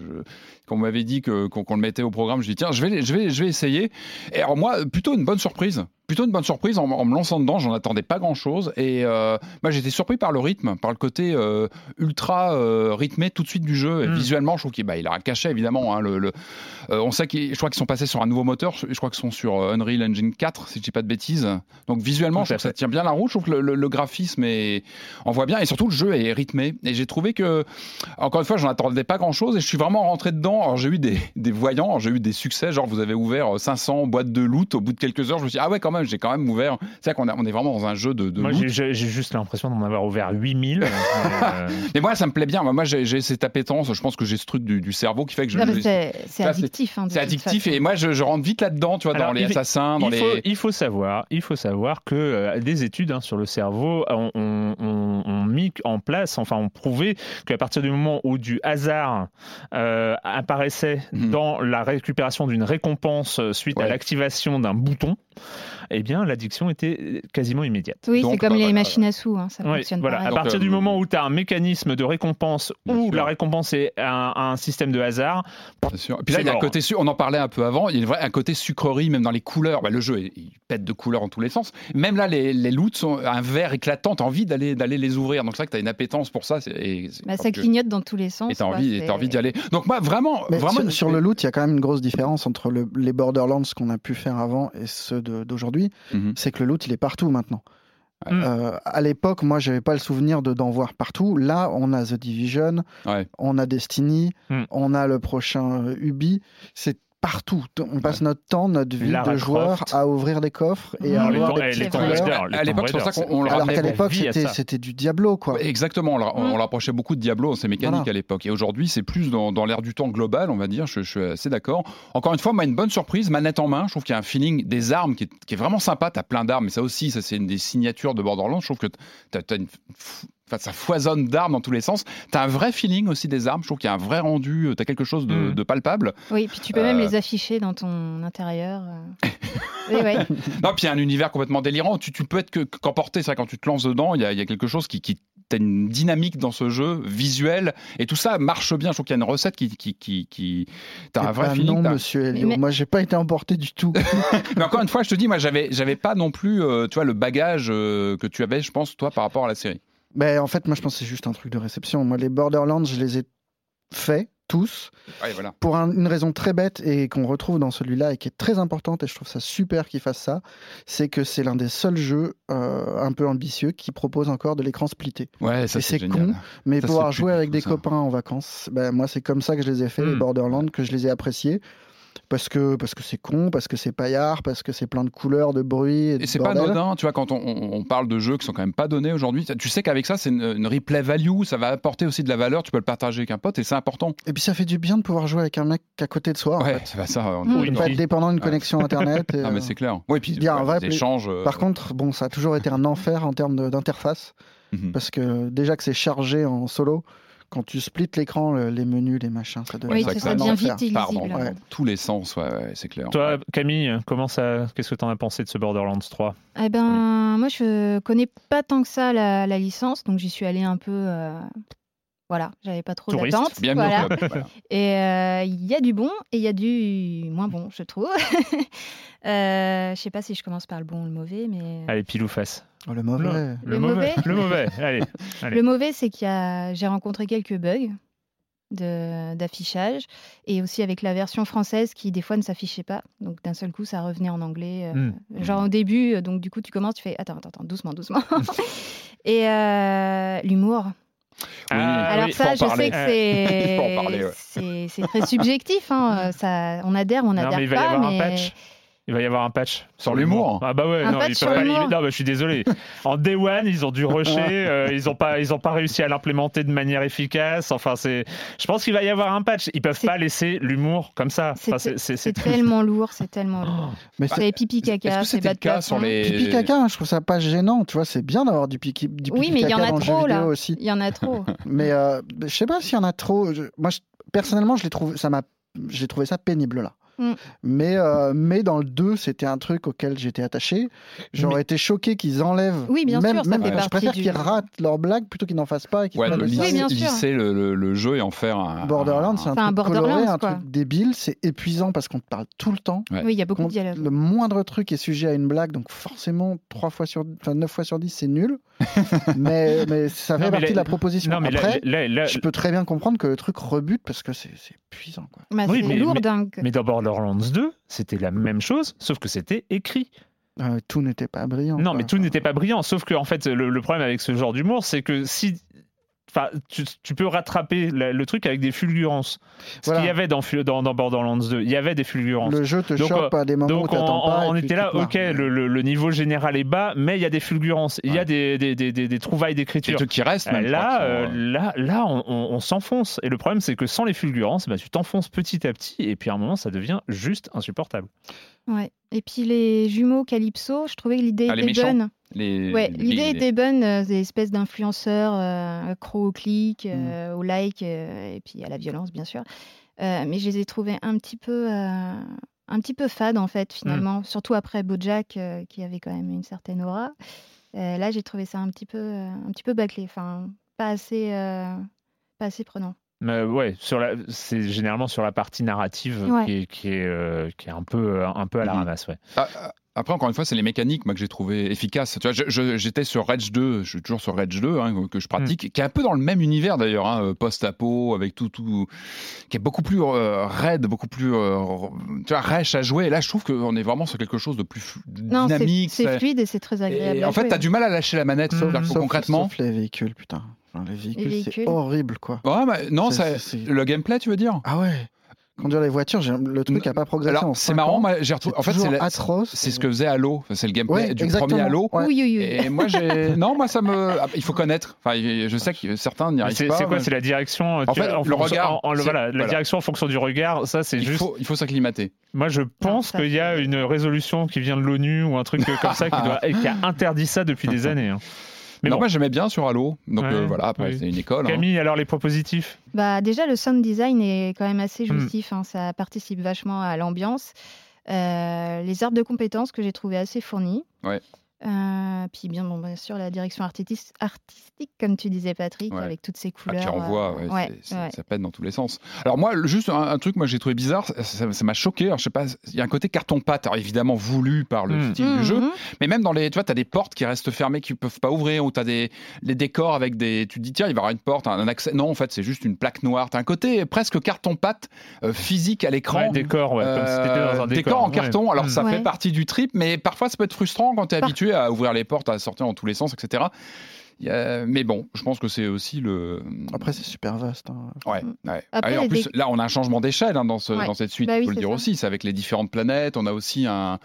quand on m'avait dit qu'on le mettait au programme, je dis tiens, je vais, je vais, je vais essayer. Et alors moi, plutôt une bonne surprise plutôt une bonne surprise en, me lançant dedans. J'en attendais pas grand chose et euh, moi j'étais surpris par le rythme, par le côté euh, ultra euh, rythmé tout de suite du jeu. Et mm. Visuellement, je trouve qu'il bah, il a un cachet évidemment. Hein, le, on sait qu'ils, je crois qu'ils sont passés sur un nouveau moteur. Je, crois qu'ils sont sur Unreal Engine 4 si je dis pas de bêtises. Donc visuellement, je trouve que ça tient bien la route. Je trouve que le, graphisme est, on voit bien et surtout le jeu est rythmé. Et j'ai trouvé que encore une fois, j'en attendais pas grand chose et je suis vraiment rentré dedans. Alors j'ai eu des, des voyants, j'ai eu des succès. Genre vous avez ouvert 500 boîtes de loot au bout de quelques heures. Je me suis dit, ah ouais quand même j'ai quand même ouvert. C'est qu'on on est vraiment dans un jeu de. de Moi, j'ai- juste l'impression d'en avoir ouvert 8000. euh, Mais moi, ça me plaît bien. Moi, j'ai cette appétence. Je pense que j'ai ce truc du, du cerveau qui fait que je. C'est addictif. hein, c'est addictif façon. et moi, je, je rentre vite là-dedans, tu vois, dans les il- assassins, dans il, les. faut, il faut savoir, il faut savoir que euh, des études hein, sur le cerveau ont, mis en place, enfin ont prouvé qu'à partir du moment où du hasard euh, apparaissait Mhm. dans la récupération d'une récompense euh, suite à l'activation d'un bouton, eh bien l'addiction était quasiment immédiate. Oui, c'est comme bah, les voilà. machines à sous. hein, ça Oui, fonctionne voilà. pareil. À partir Donc, du euh, moment où tu as un mécanisme de récompense sûr. la récompense est un, un système de hasard, Bien sûr. Et puis là, il y a un côté, su- on en parlait un peu avant, il y a une vraie- un côté sucrerie, même dans les couleurs. Bah, le jeu, il, il pète de couleurs en tous les sens. Même là, les, les loots sont un vert éclatant, t'as envie d'aller, d'aller les ouvrir. Donc c'est vrai que t'as une appétence pour ça. c'est- Et, c'est- Bah, ça que- clignote dans tous les sens. et t'as envie, et t'as envie d'y aller. Donc moi, vraiment, Mais vraiment sur, une- sur le loot, il y a quand même une grosse différence entre le- les Borderlands qu'on a pu faire avant et ceux Mhm. C'est que le loot, il est partout maintenant. Ouais. Euh, à l'époque, moi, j'avais pas le souvenir de d'en voir partout. Là, on a The Division, Ouais. on a Destiny, Hmm. on a le prochain euh, Ubi. C'est partout. On passe notre temps, notre vie Lara de joueur Croft. à ouvrir des coffres et à avoir des petites couleurs. À l'époque, c'est pour ça Raider, qu'on le Alors qu'à l'époque, c'était du Diablo, quoi. Exactement, on, l'a- on Mm. rapprochait beaucoup de Diablo, ces mécaniques Voilà. à l'époque. Et aujourd'hui, c'est plus dans, dans l'air du temps global, on va dire, je, je suis assez d'accord. Encore une fois, moi, une bonne surprise, manette en main, je trouve qu'il y a un feeling des armes qui est, qui est vraiment sympa, t'as plein d'armes, mais ça aussi, ça c'est une des signatures de Borderlands, je trouve que t'as, t'as une... Enfin, ça foisonne d'armes dans tous les sens. T'as un vrai feeling aussi des armes. Je trouve qu'il y a un vrai rendu. T'as quelque chose de, Mm. de palpable. Oui, puis tu peux même Euh, les afficher dans ton intérieur. euh. oui, oui. Non, puis il y a un univers complètement délirant. Tu, tu peux être que qu'emporté. C'est vrai, quand tu te lances dedans, il y a, il y a quelque chose qui, qui t'as une dynamique dans ce jeu visuel et tout ça marche bien. Je trouve qu'il y a une recette qui, qui, qui, qui... t'as un Eh vrai ben feeling. non, monsieur Elio. Mais- Moi, j'ai pas été emporté du tout. Mais encore une fois, je te dis, moi, j'avais, j'avais pas non plus, euh, tu vois, le bagage euh, que tu avais, je pense, toi, par rapport à la série. Ben, en fait, moi, je pense que c'est juste un truc de réception. Moi, les Borderlands, je les ai faits tous Ouais, voilà. pour un- une raison très bête et qu'on retrouve dans celui-là et qui est très importante et je trouve ça super qu'ils fassent ça, c'est que c'est l'un des seuls jeux euh, un peu ambitieux qui propose encore de l'écran splitté. Ouais, ça Et c'est con, mais Ça, pouvoir jouer avec des ça. copains en vacances, ben, moi c'est comme ça que je les ai fait, les Hmm. Borderlands, que je les ai appréciés. Parce que parce que c'est con, parce que c'est paillard, parce que c'est plein de couleurs, de bruit. Et, c'est pas anodin, tu vois, quand on, on- parle de jeux qui sont quand même pas donnés aujourd'hui, tu sais qu'avec ça, c'est une, une replay value, ça va apporter aussi de la valeur, tu peux le partager avec un pote et c'est important. Et puis ça fait du bien de pouvoir jouer avec un mec à côté de soi. en Ouais, fait. c'est pas ça. on- Mm. Oui, pas être dépendant d'une Ouais. connexion internet. et, Ah, mais euh, c'est clair. Oui, puis Il y a un vrai euh, Par contre, bon, ça a toujours été un enfer en termes d'interface, mhm. parce que déjà que c'est chargé en solo, quand tu splits l'écran, le- les menus, les machins, ça devient Oui, ça devient Pardon, ouais. tous les sens, ouais, ouais, c'est clair. Toi, Camille, comment ça, qu'est-ce que t'en as pensé de ce Borderlands 3 Eh ben, moi, je connais pas tant que ça la, la licence, donc j'y suis allée un peu. euh, Voilà, j'avais pas trop Voilà. voilà. Et euh, il y a du bon et il y a du moins bon, je trouve. euh, je sais pas si je commence par le bon ou le mauvais, mais Allez, pile ou face Oh, le mauvais. Le mauvais Le mauvais, allez. allez. le mauvais, c'est qu'il y a, j'ai rencontré quelques bugs de- d'affichage et aussi avec la version française qui des fois ne s'affichait pas. Donc d'un seul coup, ça revenait en anglais. euh, Hmm. Genre au début, euh, donc du coup, tu commences, tu fais attends, attends, attends, doucement, doucement. et euh, l'humour. Ah, Alors oui, ça, je parler. sais que c'est ouais. très subjectif. Hein. Ça, on adhère, on Non, adhère mais il va y pas. avoir mais... un patch. Il va y avoir un patch Sur l'humour. Ah bah ouais, Un non, pas Non, bah, je suis désolé. En day one, ils ont dû rusher, euh, ils ont pas, ils ont pas réussi à l'implémenter de manière efficace. Enfin, c'est, je pense qu'il va y avoir un patch. Ils peuvent pas laisser l'humour comme ça. C'est Enfin, tellement lourd, c'est tellement lourd. Mais c'est C'est pipi caca, c'est de cas sur les. pipi caca, hein, je trouve ça pas gênant. Tu vois, c'est bien d'avoir du pipi, du Oui, mais il y en a trop, là. aussi. Il y en a trop. Mais euh, je sais pas s'il y en a trop. Je- moi, je- personnellement, je l'ai trouvé, ça m'a, j'ai trouvé ça pénible là. Mm. Mais, euh, mais dans le 2, c'était un truc auquel j'étais attaché. J'aurais Mais- été choqué qu'ils enlèvent. Oui, bien même, sûr, ça même- fait Je préfère du- qu'ils ratent leurs blagues plutôt qu'ils n'en fassent pas. Et qu'ils Ouais, le Oui, le, le- le jeu et en faire un. Borderlands, c'est un Enfin, un truc coloré, un quoi. truc débile. C'est épuisant parce qu'on te parle tout le temps. Ouais. Oui, il y a beaucoup de dialogues. Le moindre truc est sujet à une blague, donc forcément, 3 fois sur, enfin, 9 fois sur 10, c'est nul. mais, mais ça fait Non, mais partie la- de la proposition. Non, mais là- Après, je peux très bien comprendre que le truc rebute parce que c'est c'est épuisant. Quoi. Bah, Oui, c'est mais- lourd dingue. mais dans Borderlands 2, c'était la même chose, sauf que c'était écrit. Euh, tout n'était pas brillant. Non, quoi. mais tout n'était pas brillant. Sauf que, en fait, le, le problème avec ce genre d'humour, c'est que si enfin, tu, tu peux rattraper le truc avec des fulgurances. Ce Voilà. qu'il y avait dans, Fu- dans, dans Borderlands 2, il y avait des fulgurances. Le jeu te Donc, chope à des moments où Donc on, t'attends pas. on était là, ok, le, le- le niveau général est bas, mais il y a des fulgurances, il y a des, des, des, des- des trouvailles Des d'écriture. trucs qui restent, même. Là, euh, euh, là, là, on, on- on s'enfonce. Et le problème, c'est que sans les fulgurances, bah, tu t'enfonces petit à petit, et puis à un moment, ça devient juste insupportable. Ouais. Et puis les jumeaux Calypso, je trouvais que l'idée Ah, était méchants. bonne. Les, Ouais, les- l'idée les- était bonne, euh, des espèces d'influenceurs euh, accros au clic, euh, au like, euh, et puis à la violence, bien sûr. Euh, mais je les ai trouvés un petit peu, euh, un petit peu fades, en fait, finalement. Surtout après Bojack, euh, qui avait quand même une certaine aura. Euh, là, j'ai trouvé ça un petit peu, euh, un petit peu bâclé. Enfin, pas assez, euh, pas assez prenant. Mais ouais, sur la, c'est généralement sur la partie narrative Ouais. qui, est, qui, est, euh, qui est un peu, un peu à la Mhm. ramasse. Ouais. Ah, ah, Après, encore une fois, c'est les mécaniques moi, que j'ai trouvé efficaces. Tu vois, je- je- j'étais sur Rage 2, je suis toujours sur Rage 2, hein, que je pratique, qui est un peu dans le même univers d'ailleurs, hein, euh, post-apo, avec tout, tout, qui est beaucoup plus euh, raide, beaucoup plus, euh, tu vois, rêche à jouer. Et là, je trouve qu'on est vraiment sur quelque chose de plus Non, c'est dynamique. c'est fluide et c'est très agréable. Et en fait, jouer. t'as du mal à lâcher la manette, c'est-à-dire que Sauf- concrètement. Sauf les véhicules, putain. Enfin, les véhicules, c'est véhicules. horrible, quoi. Ouais, bah, non, C'est- ça- c'est- le gameplay, tu veux dire? Ah ouais. Conduire les voitures, le truc n'a pas progressé c'est marrant, moi, j'ai retrouvé. En fait, c'est atroce. ce que faisait Halo. C'est le gameplay Ouais, du exactement. premier Halo. Ouais. Oui, oui, oui. Et moi, j'ai. Non, moi, ça me. ah, Il faut connaître. Enfin, je sais que certains n'y arrivent pas. c'est quoi C'est la direction. En tu- fait, le regard, en- en- le- c'est- voilà, la voilà. direction en fonction du regard. Ça, c'est juste. faut, il faut s'acclimater. Moi, je pense ça, qu'il y a une résolution qui vient de l'ONU ou un truc comme ça qui, doit, et qui a interdit ça depuis des années. hein. Mais non, bon, moi, j'aimais bien sur Halo. Donc Ouais, euh, voilà, après, oui. c'est une école. hein. Camille, alors les points positifs Bah, déjà, le sound design est quand même assez Hmm. jouissif. hein, ça participe vachement à l'ambiance. Euh, les arbres de compétences que j'ai trouvé assez fournis. Ouais. Euh, puis bien, bon, bien sûr, la direction artistique, artistique, comme tu disais, Patrick, Ouais. avec toutes ces Ah, couleurs. qui renvoie, euh, ouais, ouais, ouais. ça pète dans tous les sens. Alors moi, juste un, un truc, moi j'ai trouvé bizarre, ça- m'a choqué. Alors je sais pas, il y a un côté carton pâte, alors évidemment voulu par le Mm. style Mhm. du jeu, mais même dans les, tu vois, t'as des portes qui restent fermées, qui peuvent pas ouvrir, ou t'as des les décors avec des, tu te dis tiens, il va y avoir une porte, un, un accès. Non, en fait, c'est juste une plaque noire. T'as un côté presque carton pâte euh, physique à l'écran. Ouais, décor, ouais, comme si dans un Euh, décor. en carton, alors ça Ouais. fait partie du trip, mais parfois ça peut être frustrant quand tu es Par- habitué à ouvrir les portes, à sortir dans tous les sens, etc. A- Mais bon, je pense que c'est aussi le. Après, c'est super vaste. hein. Ouais, ouais. Après, oui, en plus, là, on a un changement d'échelle hein, dans, ce, Ouais. dans cette suite, Bah il oui, faut le dire ça. aussi. C'est avec les différentes planètes. On a aussi un,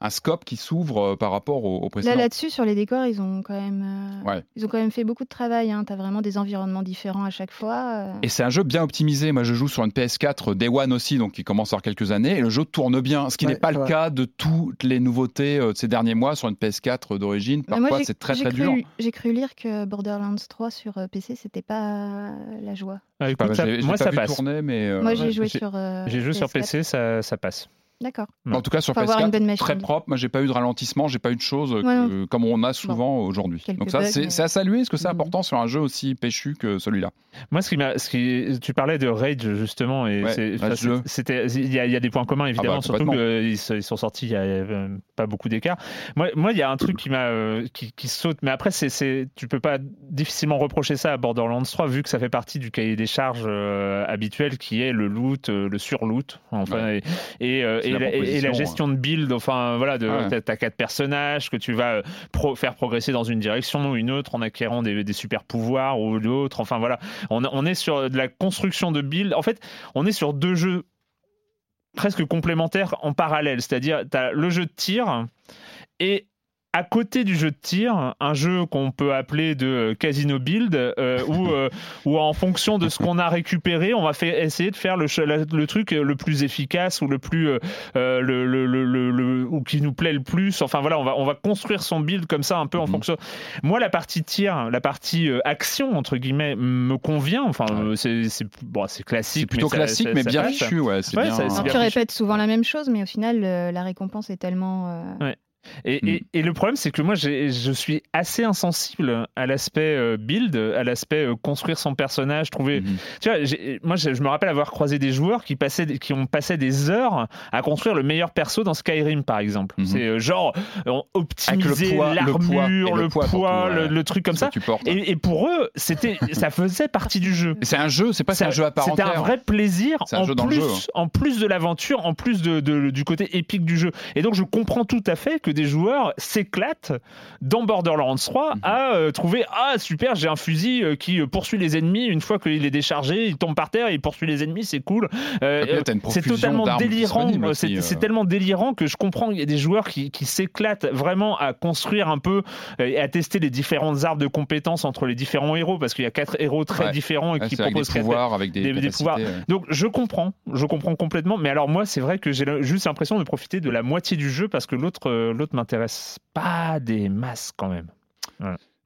un scope qui s'ouvre euh, par rapport au, au Là, précédent. là-dessus, sur les décors, ils ont quand même, euh, Ouais. ils ont quand même fait beaucoup de travail. Hein. Tu as vraiment des environnements différents à chaque fois. euh. Et c'est un jeu bien optimisé. Moi, je joue sur une PS4 Day One aussi, donc qui commence à avoir quelques années. Et le jeu tourne bien, ce qui Ouais, n'est pas le cas de toutes les nouveautés euh, de ces derniers mois sur une PS4 d'origine. Parfois, c'est très très cru- dur. J'ai cru lire que Borderlands 3 sur euh, PC, c'était pas la joie. Ah, écoute, Pas- ça- moi, pas ça vu passe. tourner, mais euh, Moi, ouais, j'ai joué sur. euh, J'ai joué sur PS4. PC, ça, ça passe. D'accord. En tout cas, sur Faut avoir une PS4, bonne machine. très propre. Moi, j'ai pas eu de ralentissement, j'ai pas eu de choses euh, Ouais, que- comme on a souvent aujourd'hui. Donc ça, c'est mais- à saluer. Est-ce que c'est Mhm. important sur un jeu aussi péchu que celui-là Moi, ce qui m'a, ce qui, tu parlais de Rage justement, et Ouais, c'est- Rage enfin, 2. c'était, il y, a- il y a des points communs évidemment, bah, surtout complètement. qu'ils sont sortis, il y a euh, pas beaucoup d'écart. Moi, moi, il y a un truc qui m'a, euh, qui, qui saute, mais après, c'est, tu peux pas difficilement reprocher ça à Borderlands 3 vu que ça fait partie du cahier des charges euh, habituel qui est le loot, euh, le surloot, enfin, et, euh, et la et- gestion de build, enfin voilà, de, Ouais. t'as, t'as quatre personnages que tu vas euh, pro- faire progresser dans une direction ou une autre en acquérant des, des super pouvoirs ou d'autres, enfin voilà. On, on est sur de la construction de build. En fait, on est sur deux jeux presque complémentaires en parallèle. C'est-à-dire, tu as le jeu de tir et à côté du jeu de tir, un jeu qu'on peut appeler de casino build, euh, où, euh, où en fonction de ce qu'on a récupéré, on va essayer de faire le, ch- la- le truc le plus efficace ou le plus euh, euh, le, le- le- le- le- ou qui nous plaît le plus. Enfin voilà, on va, on va construire son build comme ça un peu en Mhm. fonction. Moi, la partie tir, la partie euh, action entre guillemets, me convient. Enfin, euh, c'est c'est bon, c'est classique. C'est plutôt mais classique, ça- mais ça bien fichu. Ouais, Ouais, bien. tu répètes souvent la même chose, mais au final, la récompense est tellement. euh, Et, Mm. et- et le problème, c'est que moi, je suis assez insensible à l'aspect euh, build, à l'aspect euh, construire son personnage, trouver. Mhm. Tu vois, moi, je, me rappelle avoir croisé des joueurs qui passaient, qui ont passé des heures à construire le meilleur perso dans Skyrim, par exemple. Mhm. C'est euh, genre optimiser poids- le poids, l'armure, le poids poids, le, le truc comme ça. Et, et pour eux, c'était, ça faisait partie du jeu. C'est un jeu, c'est pas un jeu à part C'était entière. un vrai plaisir un en jeu plus, jeu, hein. en plus de l'aventure, en plus de, de- du côté épique du jeu. Et donc je comprends tout à fait que des joueurs s'éclatent dans Borderlands 3 Mhm. à euh, trouver ah super j'ai un fusil euh, qui euh, poursuit les ennemis une fois qu'il est déchargé il tombe par terre il poursuit les ennemis c'est cool Euh, une c'est totalement délirant c'est tellement délirant que je comprends qu'il y a des joueurs qui, qui s'éclatent vraiment à construire un peu et à tester les différentes arbres de compétences entre les différents héros parce qu'il y a quatre héros très Ouais. différents et Ouais, qui proposent des pouvoirs, avec des, des- des capacités, pouvoirs. ouais. donc je comprends, je comprends complètement. Mais alors moi, c'est vrai que j'ai juste l'impression de profiter de la moitié du jeu parce que l'autre, l'autre m'intéresse pas des masses quand même.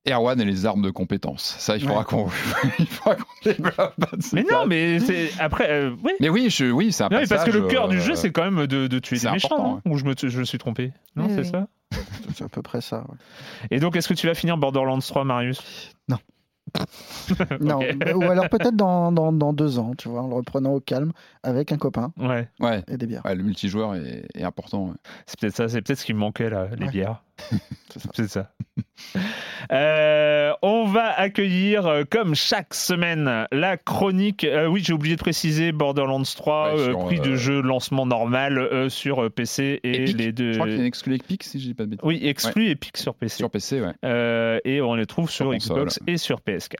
Erwan et les armes de compétences. Ça, il faudra qu'on il faudra qu'on développe. de ces Mais non, mais c'est après, euh, oui. Mais oui, je, oui, c'est un Non, parce que le cœur du euh, jeu, c'est quand même de, de tuer c'est des méchants, Ou je me, je me suis trompé Non, Oui, c'est oui. ça. C'est à peu près ça. ouais. Et donc, est-ce que tu vas finir Borderlands 3, Marius? Non, Bah, ou alors peut-être dans, dans, dans deux ans, tu vois, en le reprenant au calme avec un copain Ouais, Ouais. et des bières. Ouais, le multijoueur est, est important. ouais. c'est peut-être ça, c'est peut-être ce qui me manquait là, les Ouais. bières. C'est ça. Euh, on va accueillir, euh, comme chaque semaine, la chronique. euh, oui, j'ai oublié de préciser Borderlands 3, Ouais, euh, sur, prix de jeu lancement normal sur PC et Epic. les deux. Je crois qu'il y a exclu Epic, si je dis pas de bêtises. Oui, exclu Epic sur PC. Sur PC, ouais. Et on les trouve sur, Sur Xbox console. et sur PS4.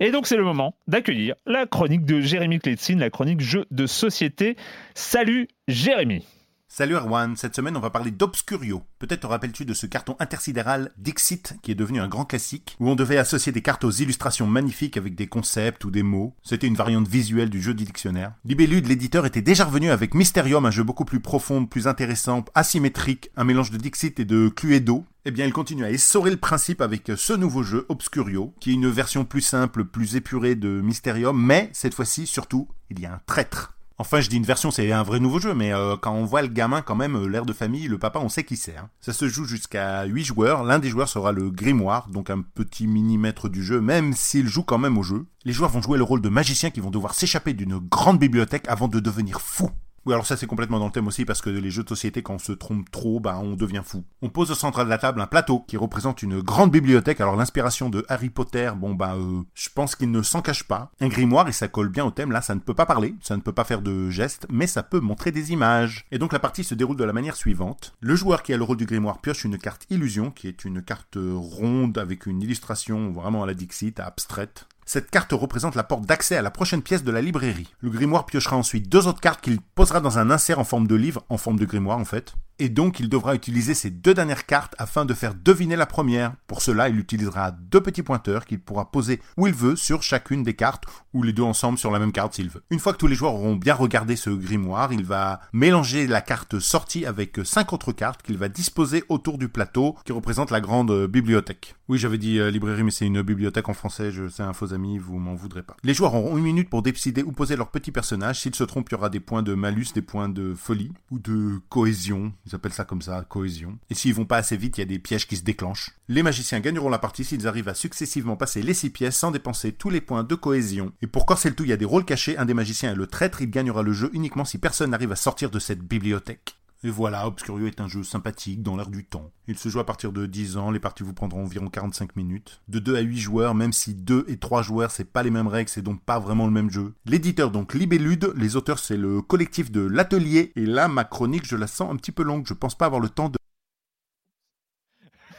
Et donc c'est le moment d'accueillir la chronique de Jérémy Kletzin, la chronique jeu de société. Salut Jérémy. Salut Erwan, cette semaine on va parler d'Obscurio. Peut-être te rappelles-tu de ce carton intersidéral Dixit qui est devenu un grand classique, où on devait associer des cartes aux illustrations magnifiques avec des concepts ou des mots. C'était une variante visuelle du jeu du dictionnaire. Libellude, l'éditeur, était déjà revenu avec Mysterium, un jeu beaucoup plus profond, plus intéressant, asymétrique, un mélange de Dixit et de Cluedo. Eh bien, il continue à essorer le principe avec ce nouveau jeu, Obscurio, qui est une version plus simple, plus épurée de Mysterium, mais cette fois-ci, surtout, il y a un traître. Enfin, je dis une version, c'est un vrai nouveau jeu, mais euh, quand on voit le gamin, quand même, euh, l'air de famille, le papa, on sait qui c'est. hein. Ça se joue jusqu'à 8 joueurs. L'un des joueurs sera le grimoire, donc un petit mini-maître du jeu, même s'il joue quand même au jeu. Les joueurs vont jouer le rôle de magiciens qui vont devoir s'échapper d'une grande bibliothèque avant de devenir fous. Alors ça c'est complètement dans le thème aussi parce que les jeux de société quand on se trompe trop, bah on devient fou. On pose au centre de la table un plateau qui représente une grande bibliothèque. Alors l'inspiration de Harry Potter, bon bah euh, je pense qu'il ne s'en cache pas. Un grimoire et ça colle bien au thème. Là, ça ne peut pas parler, ça ne peut pas faire de gestes, mais ça peut montrer des images. Et donc la partie se déroule de la manière suivante. Le joueur qui a le rôle du grimoire pioche une carte illusion qui est une carte ronde avec une illustration vraiment à la Dixit, abstraite. Cette carte représente la porte d'accès à la prochaine pièce de la librairie. Le grimoire piochera ensuite deux autres cartes qu'il posera dans un insert en forme de livre, en forme de grimoire en fait. Et donc il devra utiliser ces deux dernières cartes afin de faire deviner la première. Pour cela, il utilisera deux petits pointeurs qu'il pourra poser où il veut sur chacune des cartes, ou les deux ensemble sur la même carte s'il veut. Une fois que tous les joueurs auront bien regardé ce grimoire, il va mélanger la carte sortie avec cinq autres cartes qu'il va disposer autour du plateau qui représente la grande bibliothèque. Oui, j'avais dit euh, librairie, mais c'est une bibliothèque en français, je sais un faux ami, vous m'en voudrez pas. Les joueurs auront une minute pour décider où poser leur petit personnage. S'ils se trompent, il y aura des points de malus, des points de folie, ou de cohésion. Ils appellent ça comme ça, cohésion. Et s'ils vont pas assez vite, il y a des pièges qui se déclenchent. Les magiciens gagneront la partie s'ils arrivent à successivement passer les six pièces sans dépenser tous les points de cohésion. Et pour corser le tout, il y a des rôles cachés. Un des magiciens est le traître, il gagnera le jeu uniquement si personne n'arrive à sortir de cette bibliothèque. Et voilà, Obscurio est un jeu sympathique dans l'air du temps. Il se joue à partir de 10 ans, les parties vous prendront environ 45 minutes. De 2 à 8 joueurs, même si 2 et 3 joueurs, c'est pas les mêmes règles, c'est donc pas vraiment le même jeu. L'éditeur donc Libellude, les auteurs c'est le collectif de l'atelier, et là ma chronique je la sens un petit peu longue, je pense pas avoir le temps de...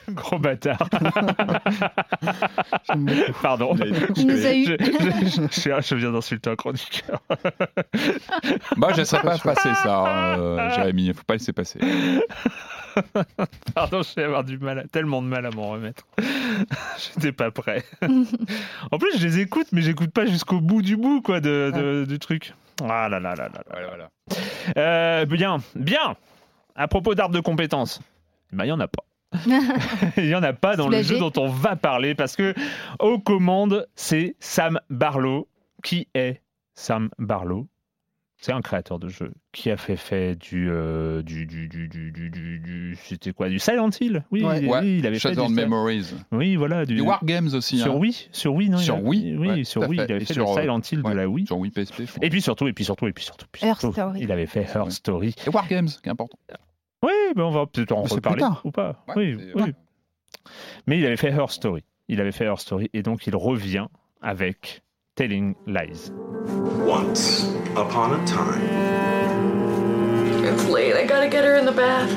Gros bâtard. Pardon. Il nous a eu. Je, je- je- je viens d'insulter un chroniqueur. Bah, je laisserai pas passer ça, euh, Jérémy. Faut pas laisser passer. Pardon, je vais avoir du mal, à- tellement de mal à m'en remettre. J'étais pas prêt. en plus, je les écoute, mais j'écoute pas jusqu'au bout du bout, quoi, de, de- du truc. Ah là là là là. là. Voilà, voilà. Euh, bien, bien. À propos d'arbre de compétences, ben, il y en a pas. Il n'y en a pas dans le Soulagé. jeu dont on va parler parce que aux commandes, c'est Sam Barlow. Qui est Sam Barlow C'est un créateur de jeu qui a fait, fait du, euh, du, du, du, du, du, du- du- c'était quoi Du Silent Hill? Oui, Ouais. il, Ouais, il avait fait Shattered du, Memories. Oui, voilà. Du, Du Wargames aussi. sur hein. Wii, sur Wii, non il Sur a- Wii, Oui, ouais, sur Wii, fait. il avait Et fait sur, le Silent Hill ouais, de la Wii. Sur Wii PSP. Et puis surtout, et puis surtout, et puis surtout, puis surtout, il avait fait Her. Story. Et Wargames, qui est important. Oui, mais on va peut-être en reparler plus tard. ou pas. Ouais, oui, oui. ouais. Mais il avait fait Her Story. Il avait fait Her Story et donc il revient avec Telling Lies. Once upon a time, It's late. I gotta get her in the bath.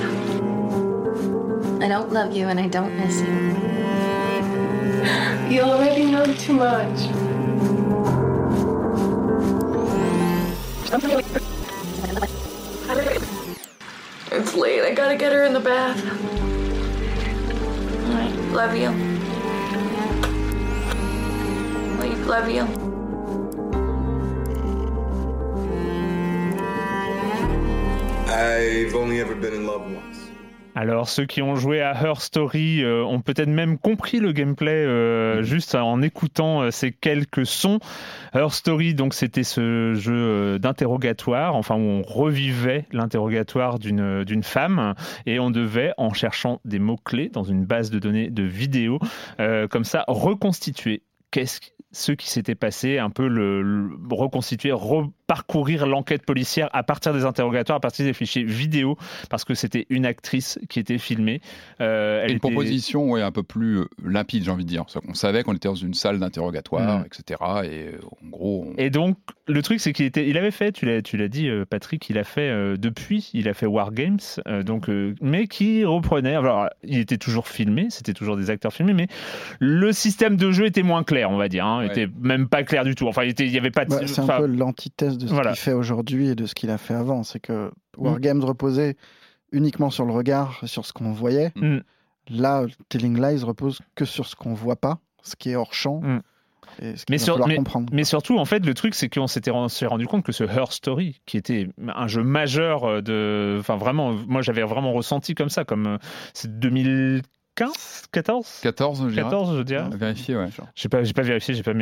I don't love you and I don't miss you. You already know too much. It's late. I gotta get her in the bath. I love you. Love you. I've only ever been in love once. Alors, ceux qui ont joué à Her Story euh, ont peut-être même compris le gameplay euh, juste en écoutant euh, ces quelques sons. Her Story, donc, c'était ce jeu euh, d'interrogatoire, enfin, où on revivait l'interrogatoire d'une d'une femme et on devait, en cherchant des mots-clés dans une base de données de vidéos, euh, comme ça, reconstituer qu'est-ce ce qui s'était passé, un peu le, le- reconstituer, reparcourir l'enquête policière à partir des interrogatoires, à partir des fichiers vidéo, parce que c'était une actrice qui était filmée. Euh, elle une était- proposition ouais, un peu plus euh, limpide, j'ai envie de dire. Qu'on savait qu'on était dans une salle d'interrogatoire, Mm. etc. Et euh, en gros, on- Et donc, le truc, c'est qu'il était, il avait fait, tu l'as, tu l'as dit, Patrick, il a fait euh, depuis, il a fait War Games, euh, donc, mais qui reprenait. Alors, il était toujours filmé, c'était toujours des acteurs filmés, mais le système de jeu était moins clair, on va dire. Hein, ouais. était même pas clair du tout. Enfin, il n'y avait pas. De... Bah, c'est un peu l'antithèse de ce voilà. qu'il fait aujourd'hui et de ce qu'il a fait avant. C'est que mm. Wargames mmh. reposait uniquement sur le regard, sur ce qu'on voyait. Mm. Là, Telling Lies repose que sur ce qu'on voit pas, ce qui est hors champ. Mm. Mais, sur, mais, mais, surtout, en fait, le truc, c'est qu'on s'était rendu, rendu compte que ce Her Story, qui était un jeu majeur euh, de. Enfin, vraiment, moi, j'avais vraiment ressenti comme ça, comme. Euh, c'est 2000. 15 14 14 je 14 je dirais. Ah, Vérifier, ouais. J'ai pas, pas vérifié, j'ai pas,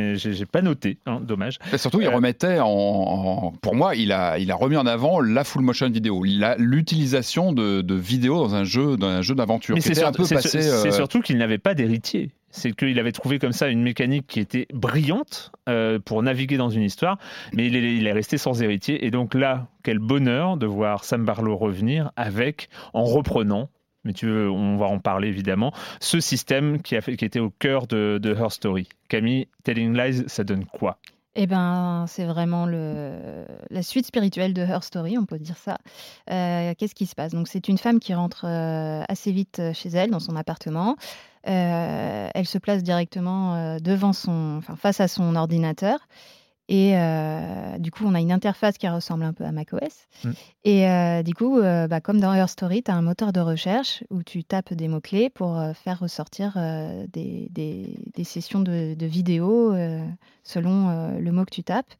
pas noté, hein, dommage. Et surtout, il euh, remettait en, Pour moi, il a, il a remis en avant la full motion vidéo, l'utilisation de, de vidéo dans un jeu, dans un jeu d'aventure. Mais euh, c'est, surtout qu'il n'avait pas d'héritier c'est qu'il avait trouvé comme ça une mécanique qui était brillante euh, pour naviguer dans une histoire, mais il est, il est, resté sans héritier. Et donc là, quel bonheur de voir Sam Barlow revenir avec, en reprenant mais tu veux, on va en parler évidemment, ce système qui, a fait, qui était au cœur de, de Her Story. Camille, Telling Lies, ça donne quoi? Eh ben, c'est vraiment le, la suite spirituelle de Her Story, on peut dire ça. Euh, Qu'est-ce qui se passe? Donc, c'est une femme qui rentre euh, assez vite chez elle, dans son appartement. Euh, elle se place directement euh, devant son, enfin, face à son ordinateur. Et euh, du coup, on a une interface qui ressemble un peu à macOS. Mm. Et euh, du coup, euh, bah, comme dans Her Story, tu as un moteur de recherche où tu tapes des mots-clés pour faire ressortir des, des- des sessions de, de vidéos selon le mot que tu tapes.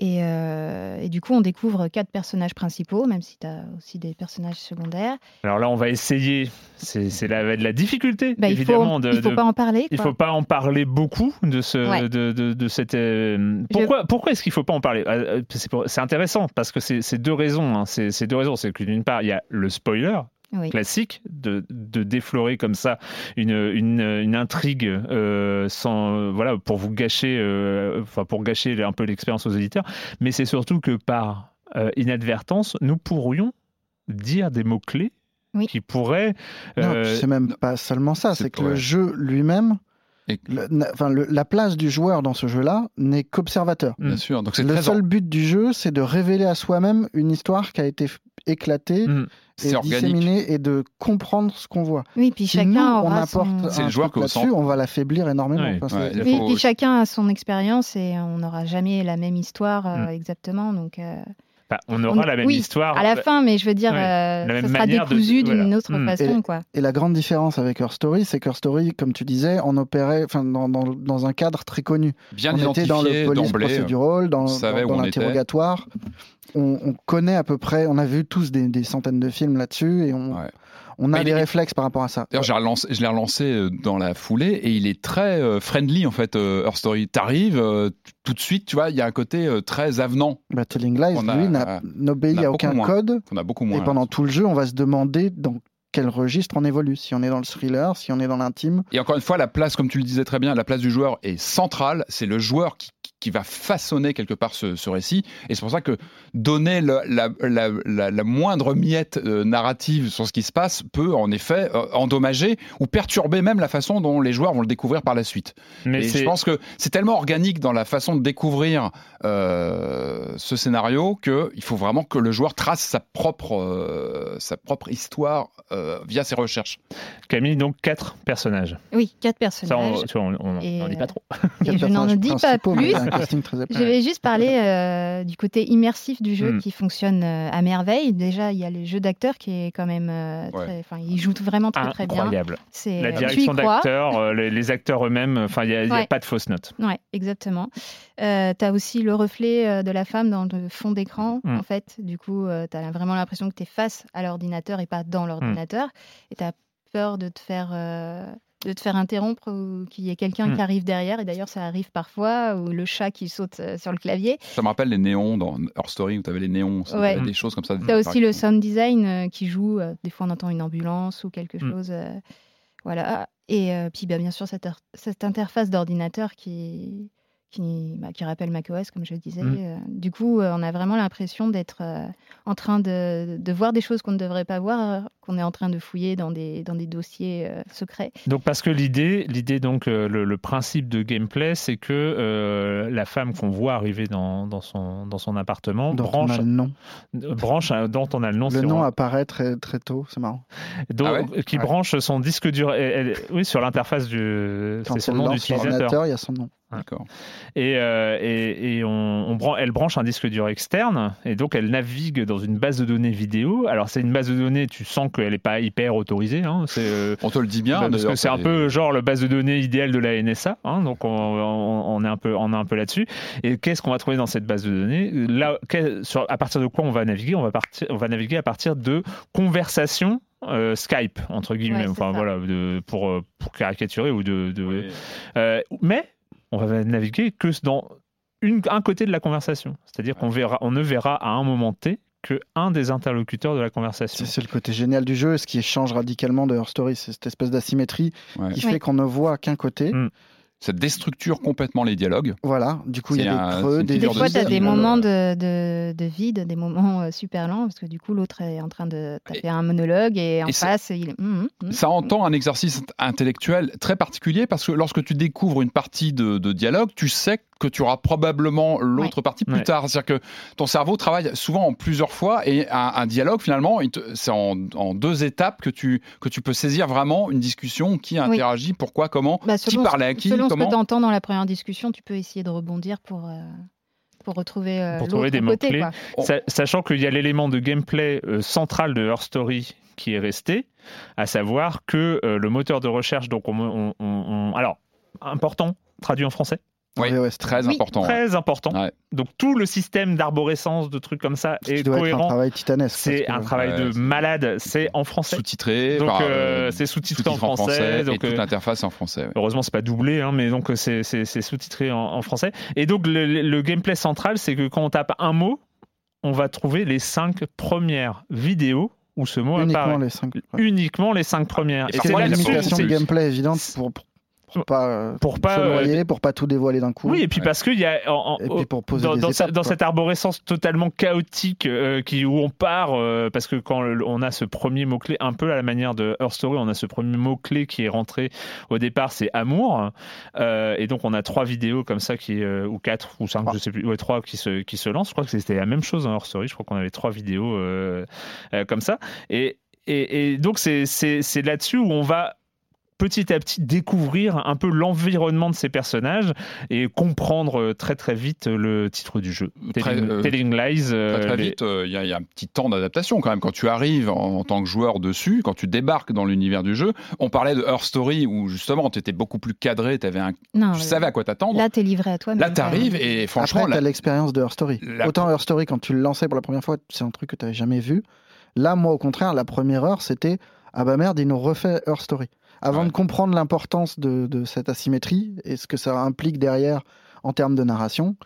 Et, euh, et du coup, on découvre quatre personnages principaux, même si tu as aussi des personnages secondaires. Alors là, on va essayer, c'est la, de la difficulté, Bah, il faut, évidemment. de, il faut de- pas en parler. Il quoi. faut pas en parler beaucoup de ce Ouais. de, de, cette euh, pourquoi pourquoi est-ce qu'il faut pas en parler? Euh, c'est intéressant parce que c'est deux raisons hein. c'est deux raisons c'est que d'une part il y a le spoiler Oui. classique de, de déflorer comme ça une, une, une intrigue euh, sans voilà pour vous gâcher euh, enfin pour gâcher un peu l'expérience aux éditeurs mais c'est surtout que par euh, inadvertance nous pourrions dire des mots clés Oui. qui pourraient Non, euh, c'est même pas seulement ça, c'est- que ouais. le jeu lui-même, Et- le- na- enfin, le- la place du joueur dans ce jeu-là n'est qu'observateur. Bien sûr. Donc c'est Le seul but du jeu, c'est de révéler à soi-même une histoire qui a été éclatée Mm. Et C'est de comprendre ce qu'on voit. Oui, puis Si chacun nous, on apporte son... Un le joueur truc là-dessus, on va l'affaiblir énormément. Ouais, Oui, faut- puis chacun a son expérience et on n'aura jamais la même histoire euh, Mm. exactement. Donc, euh, enfin, on aura on- la même oui, histoire à la fin, mais je veux dire, euh, ça sera décousu d'une voilà. autre Mm. façon. Quoi. Et la grande différence avec Her Story, c'est qu'Her Story, comme tu disais, on opérait enfin, dans, dans, dans un cadre très connu. Bien on était dans le identifié police d'emblée. procedural, dans, dans- l'interrogatoire. On, on connaît à peu près, on a vu tous des, des centaines de films là-dessus et on, Ouais. On a Mais des est- réflexes par rapport à ça. D'ailleurs, relancé- je l'ai relancé euh, dans la foulée et il est très euh, friendly en fait. euh, Her Story, t'arrives euh, tout de suite, tu vois, il y a un côté euh, très avenant Bah, Telling Lies, On lui, n'obéit on à aucun moins. code qu'on a beaucoup moins. et pendant tout le jeu, on va se demander dans quel registre on évolue. Si on est dans le thriller, si on est dans l'intime. Et encore une fois, la place, comme tu le disais très bien, la place du joueur est centrale. C'est le joueur qui, qui va façonner quelque part ce, ce récit. Et c'est pour ça que donner le- la, la- la- la moindre miette euh, narrative sur ce qui se passe peut en effet euh, endommager ou perturber même la façon dont les joueurs vont le découvrir par la suite. Mais et je pense que c'est tellement organique dans la façon de découvrir euh, ce scénario que il faut vraiment que le joueur trace sa propre, euh, sa propre histoire euh, via ses recherches. Camille, donc quatre personnages. Oui, quatre Ça, on, personnages. vois, on, dit pas trop. Et je n'en dis pas plus. casting très épais. Je vais juste parler euh, du côté immersif du jeu Mm. qui fonctionne euh, à merveille. Déjà, il y a le jeu d'acteur qui est quand même euh, Ouais. très. Enfin, il joue vraiment très très bien. Incroyable. C'est La y direction euh, les, les acteurs eux-mêmes, enfin, il n'y a, pas de fausses notes. Ouais, exactement. Euh, tu as aussi le reflet euh, de la femme dans le fond d'écran, Mm. en fait. Du coup, tu as vraiment l'impression que tu es face à l'ordinateur et pas dans l'ordinateur. Et tu as peur de te faire. De te faire interrompre ou qu'il y ait quelqu'un Mm. qui arrive derrière, et d'ailleurs ça arrive parfois, ou le chat qui saute euh, sur le clavier. Ça me rappelle les néons dans Her Story où tu avais les néons, ça, Ouais. des choses comme ça. Tu as aussi le sound design euh, qui joue, euh, des fois on entend une ambulance ou quelque Mm. chose. voilà. Et puis bah, bien sûr cette, cette interface d'ordinateur qui, qui, bah, qui rappelle macOS, comme je le disais. Mm. Euh, du coup, on a vraiment l'impression d'être euh, en train de, de voir des choses qu'on ne devrait pas voir, qu'on est en train de fouiller dans des, dans des dossiers euh, secrets. Donc parce que l'idée, l'idée donc euh, le, le principe de gameplay, c'est que euh, la femme qu'on voit arriver dans, dans son dans son appartement Dont on branche a le nom. branche euh, dont on a le nom, Le nom apparaît très, très tôt, c'est marrant. donc, Ah ouais qui Ouais. branche son disque dur, elle- elle- oui sur l'interface du c'est son on nom d'utilisateur. l'ordinateur, il y a son nom. D'accord. Et, euh, et, et on, on bran- elle branche un disque dur externe et donc elle navigue dans une base de données vidéo. Alors c'est une base de données, tu sens qu'elle n'est pas hyper autorisée. Hein, c'est euh, On te le dit bien. Bah, parce que c'est un peu genre le base de données idéale de la NSA, hein, donc on, on- on est un peu, on est un peu là-dessus. Et qu'est-ce qu'on va trouver dans cette base de données? Là, quel- sur- à partir de quoi on va naviguer? On va, partir, on va naviguer à partir de conversations euh, Skype entre guillemets, Ouais, enfin ça. voilà, de- pour, euh, pour caricaturer ou de. de- Oui. Euh, mais on va naviguer que dans une, un côté de la conversation, c'est-à-dire qu'on verra, on ne verra à un moment T que un des interlocuteurs de la conversation. C'est le côté génial du jeu, ce qui change radicalement de Her Story, c'est cette espèce d'asymétrie Ouais. qui Ouais. fait qu'on ne voit qu'un côté. Mm. Ça déstructure complètement les dialogues. Voilà, du coup, il y a un- des creux, des Des fois, tu as des moments de, de, de vide, des moments euh, super lents, parce que du coup, l'autre est en train de taper un monologue et en et ça- face, il est. Hum. Ça entend un exercice intellectuel très particulier parce que lorsque tu découvres une partie de, de dialogue, tu sais que tu auras probablement l'autre partie plus Ouais. tard. C'est-à-dire que ton cerveau travaille souvent en plusieurs fois et un, un dialogue, finalement, c'est en, en deux étapes que tu, que tu peux saisir vraiment une discussion qui interagit, pourquoi, comment, Bah, qui parlait à qui, selon ce comment. que tu entends dans la première discussion, tu peux essayer de rebondir pour, euh, pour retrouver euh, Pour trouver des côté. mots-clés. quoi. Oh. Sa- Sachant qu'il y a l'élément de gameplay euh, central de Her Story qui est resté, à savoir que euh, le moteur de recherche, donc on, on- on- on- alors important, traduit en français, Oui, Ouais, c'est très Oui. important. ouais. très important. Ouais. Donc tout le système d'arborescence, de trucs comme ça est doit être un cohérent. travail titanesque. C'est un travail Ouais, de c'est- malade. C'est en français. Sous-titré, Donc euh, euh, c'est sous-titré en français. et donc, toute euh, l'interface est en français. ouais. Heureusement, c'est pas doublé, hein, mais donc c'est- c'est c'est sous-titré en, en français. Et donc le, le gameplay central, c'est que quand on tape un mot, on va trouver les cinq premières vidéos où ce mot Uniquement apparaît. les cinq. ouais. Uniquement les cinq premières. Et Et C'est c'est une limitation de c'est- gameplay évidente pour, pour, pour pas, euh, pour pas se euh, noyer, pour pas tout dévoiler d'un coup. Oui, et puis Ouais. parce qu'il y a en- en- pour poser dans, étapes, cette arborescence totalement chaotique euh, qui, où on part, euh, parce que quand on a ce premier mot-clé, un peu à la manière de Her Story, on a ce premier mot-clé qui est rentré au départ, c'est amour. Euh, et donc on a trois vidéos comme ça, qui, ou quatre, ou cinq, Trois. je sais plus, ouais, trois qui se, qui se lancent. Je crois que c'était la même chose dans Her Story, je crois qu'on avait trois vidéos comme ça. Et, et, et donc c'est là-dessus où on va petit à petit découvrir un peu l'environnement de ces personnages et comprendre euh, très très vite le titre du jeu. Très, Telling, euh, Telling Lies. euh, Très, très les- vite, euh, il y, a- il y a un petit temps d'adaptation quand même. Quand tu arrives en, en tant que joueur dessus, quand tu débarques dans l'univers du jeu, on parlait de Her Story où justement tu étais beaucoup plus cadré, avais un, Non, tu savais à quoi t'attendre. Là, tu es livré à toi. Là, tu arrives et franchement, Après, tu as l'expérience de Her Story. La- Autant Her Story, quand tu le lançais pour la première fois, c'est un truc que tu n'avais jamais vu. Là, moi, au contraire, la première heure, c'était Ah bah merde, il nous refait Her Story. Avant Ouais. de comprendre l'importance de, de cette asymétrie et ce que ça implique derrière en termes de narration.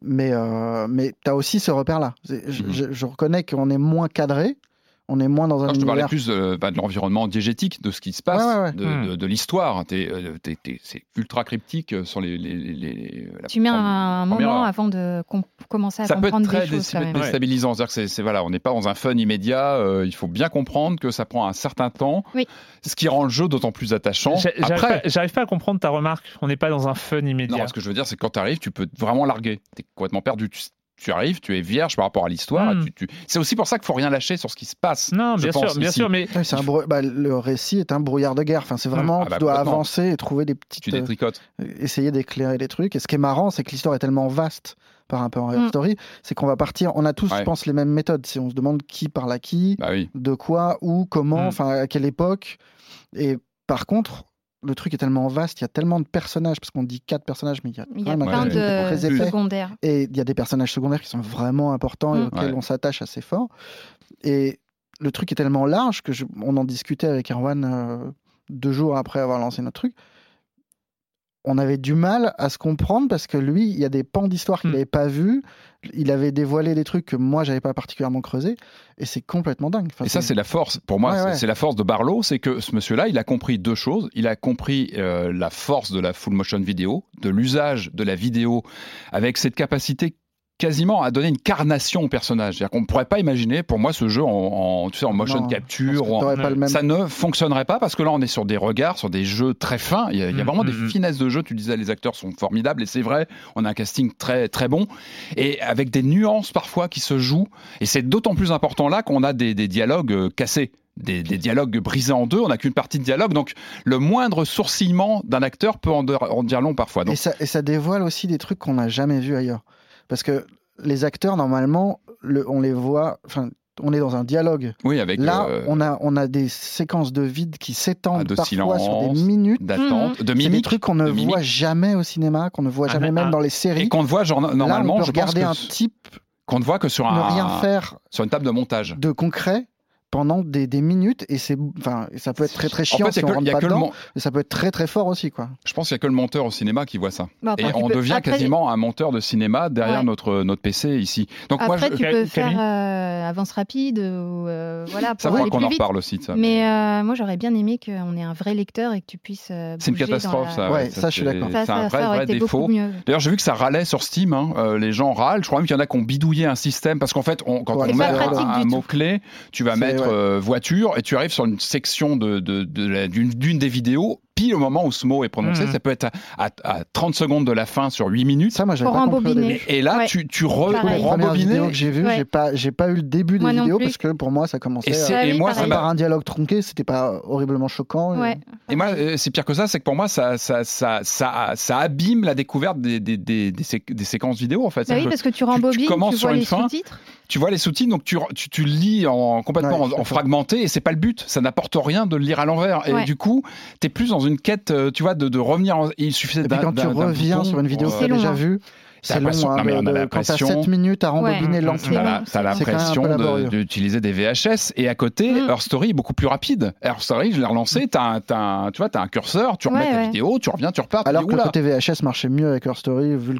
Mais, euh, mais tu as aussi ce repère-là. Je- Mhm. je, je reconnais qu'on est moins cadré. On est moins dans un Non, je te parlais plus de, bah, de l'environnement diégétique, de ce qui se passe, Ouais, ouais, ouais. de, Hmm. de- de l'histoire. T'es, euh, t'es- t'es- c'est ultra cryptique euh, sur les. les, les- les- la Tu mets un moment heure. avant de com- commencer à Ça peut être comprendre très des choses quand même. déstabilisant. C'est-à-dire que c'est, c'est- voilà, on n'est pas dans un fun immédiat. euh, il faut bien comprendre que ça prend un certain temps. Oui. Ce qui rend le jeu d'autant plus attachant. J'a- J'arrive Après, pas, j'arrive pas à comprendre ta remarque. On n'est pas dans un fun immédiat. non, ce que je veux dire, c'est que quand tu arrives, tu peux vraiment larguer. Tu es complètement perdu. Tu, tu arrives, tu es vierge par rapport à l'histoire. Hmm. tu- tu- C'est aussi pour ça qu'il faut rien lâcher sur ce qui se passe. Non, bien pense, sûr, bien ici. sûr, mais Ouais, c'est un brou- bah, le récit est un brouillard de guerre. Enfin, c'est vraiment, Ah bah, tu dois complètement. avancer et trouver des petites. Tu euh, détricotes. essayer d'éclairer les trucs. Et ce qui est marrant, c'est que l'histoire est tellement vaste par rapport à Her Mm. Story, c'est qu'on va partir. On a tous, Ouais. je pense, les mêmes méthodes. Si on se demande qui parle à qui, Bah oui. de quoi, où, comment, Mm. enfin, à quelle époque. Et par contre, le truc est tellement vaste, il y a tellement de personnages, parce qu'on dit quatre personnages, mais il y a Il y quand a plein très de épais. secondaires. Et il y a des personnages secondaires qui sont vraiment importants et Mm. auxquels Ouais. on s'attache assez fort. Et le truc est tellement large que je- on en discutait avec Erwan euh, deux jours après avoir lancé notre truc. On avait du mal à se comprendre parce que lui, il y a des pans d'histoire qu'il n'avait pas vus. Il avait dévoilé des trucs que moi, j'avais pas particulièrement creusé. Et c'est complètement dingue. Enfin, Et ça, c'est la force. Pour moi, Ouais, c'est- ouais. c'est la force de Barlow, c'est que ce monsieur-là, il a compris deux choses. Il a compris euh, la force de la full motion vidéo, de l'usage de la vidéo, avec cette capacité quasiment à donner une carnation au personnage. C'est-à-dire qu'on ne pourrait pas imaginer, pour moi, ce jeu en, en, tu sais, en motion Non, capture. en-. Ça ne fonctionnerait pas parce que là, on est sur des regards, sur des jeux très fins. Il y a, il y a Mm, vraiment mm, des mm. finesses de jeu. Tu disais, les acteurs sont formidables et c'est vrai. On a un casting très, très bon et avec des nuances parfois qui se jouent. Et c'est d'autant plus important là qu'on a des, des dialogues euh, cassés. Des, des dialogues brisés en deux, on n'a qu'une partie de dialogue, donc le moindre sourcillement d'un acteur peut en, de- en dire long parfois. Donc, Et ça, et ça dévoile aussi des trucs qu'on n'a jamais vus ailleurs. Parce que les acteurs, normalement, le- on les voit. Enfin, on est dans un dialogue. oui, avec Là, euh, on, a, on a des séquences de vide qui Ah, s'étendent de parfois sur des silence, minutes. d'attente, de C'est des trucs qu'on ne mimique. voit jamais au cinéma, qu'on ne voit Ah, jamais mais même un- dans les et séries. qu'on ne voit genre, normalement, Là, on peut je pense regarder que un type qu'on ne voit que sur ne un, rien faire sur une table de montage. de concret pendant des, des minutes et c'est enfin ça peut être très très En chiant fait, si on que- rentre pas dedans mais ça peut être très très fort aussi quoi Je pense qu'il n'y a que le monteur au cinéma qui voit ça. Et on peux- devient après- quasiment un monteur de cinéma derrière Ouais. notre, notre PC ici. Donc moi, Après, je... tu peux Camille faire euh, avance rapide ou euh, voilà ça pour faudra aller qu'on en vite. reparle aussi de ça. Mais euh, moi, j'aurais bien aimé qu'on ait un vrai lecteur et que tu puisses. euh, C'est une dans catastrophe, la- ça. Ouais, ça, je suis c'est- d'accord. Ça, C'est un ça, vrai, ça vrai défaut. D'ailleurs, j'ai vu que ça râlait sur Steam. hein. Les gens râlent. Je crois même qu'il y en a qui ont bidouillé un système parce qu'en fait, quand on met un, tout. mot-clé, tu vas C'est- ouais. euh, voiture et tu arrives sur une section de, de- de d'une, d'une des vidéos. Pile au moment où ce mot est prononcé, Mhm. ça peut être à, à- à 30 secondes de la fin sur 8 minutes. ça moi j'avais pas compris. Et là, Ouais. tu, tu re, rembobiner. que j'ai vues Ouais. j'ai pas j'ai pas eu le début des Moi vidéos plus. parce que pour moi ça commençait Et, c'est- Ah et oui, moi, ça par un dialogue tronqué c'était pas horriblement choquant et- Ouais. Et moi, euh, c'est pire que ça, c'est que pour moi, ça, ça, ça, ça, ça abîme la découverte des, des, des, des sé- des séquences vidéo, en fait. Bah oui, que parce que tu rembobines, tu, commences sur vois une les fin, sous-titres. Tu vois les sous-titres, donc tu, tu, tu lis en, complètement Ouais, en, fragmenté, et c'est pas le but. Ça n'apporte rien de le lire à l'envers. Et Ouais. du coup, t'es plus dans une quête, euh, tu vois, de, de revenir. En, il suffisait d'un- quand tu reviens sur une vidéo que tu C'est as déjà vue c'est long hein, non, mais de- on a de- quand t'as l'impression- 7 minutes à rembobiner Ouais. lentement T'as l'impression d'utiliser des VHS et à côté, Mm. Her Story est beaucoup plus rapide. Her Story, je l'ai relancé, t'as un, tu vois, t'as un curseur, tu remets Ouais, ta ouais. vidéo, tu reviens, tu repars. tu alors dis, que le côté VHS marchait mieux avec Her Story vu le,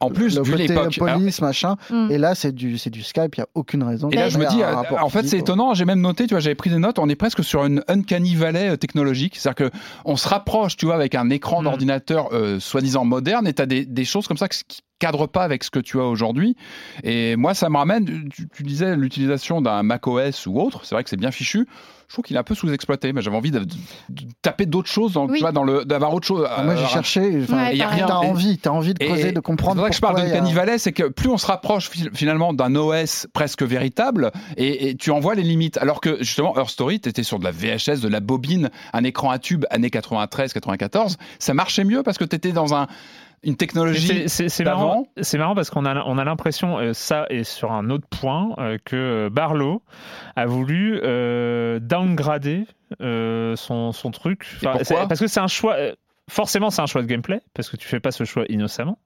en plus, le vu côté l'époque. alors- police machin Mm. et là c'est du c'est du Skype il y a aucune raison Et là, je me dis, euh, en fait, c'est étonnant. J'ai même noté, tu vois, j'avais pris des notes. On est presque sur une uncanny valley euh, technologique, c'est-à-dire que on se rapproche, tu vois, avec un écran Mm. d'ordinateur euh, soi-disant moderne, et t'as des, des choses comme ça qui qui cadrent pas avec ce que tu as aujourd'hui. Et moi, ça me ramène. Tu, tu disais l'utilisation d'un Mac OS ou autre. C'est vrai que c'est bien fichu. Je trouve qu'il est un peu sous-exploité, mais j'avais envie de, de- de taper d'autres choses, dans, Oui. tu vois, dans le, d'avoir autre chose. moi j'ai euh, cherché enfin, Ouais, et y a rien. t'as envie t'as envie de et- creuser de C'est comprendre pour ça que je parle de il Valley, c'est que plus on se rapproche fi- finalement d'un OS presque véritable, et, et tu en vois les limites. Alors que justement, Her Story, tu étais sur de la VHS, de la bobine, un écran à tube années 93-94, ça marchait mieux parce que tu étais dans un, une technologie. C'est marrant, c'est marrant parce qu'on a, on a l'impression, euh, ça et sur un autre point, euh, que Barlow a voulu euh, downgrader son, son truc. Enfin, Parce que c'est un choix, forcément c'est un choix de gameplay, parce que tu fais pas ce choix innocemment.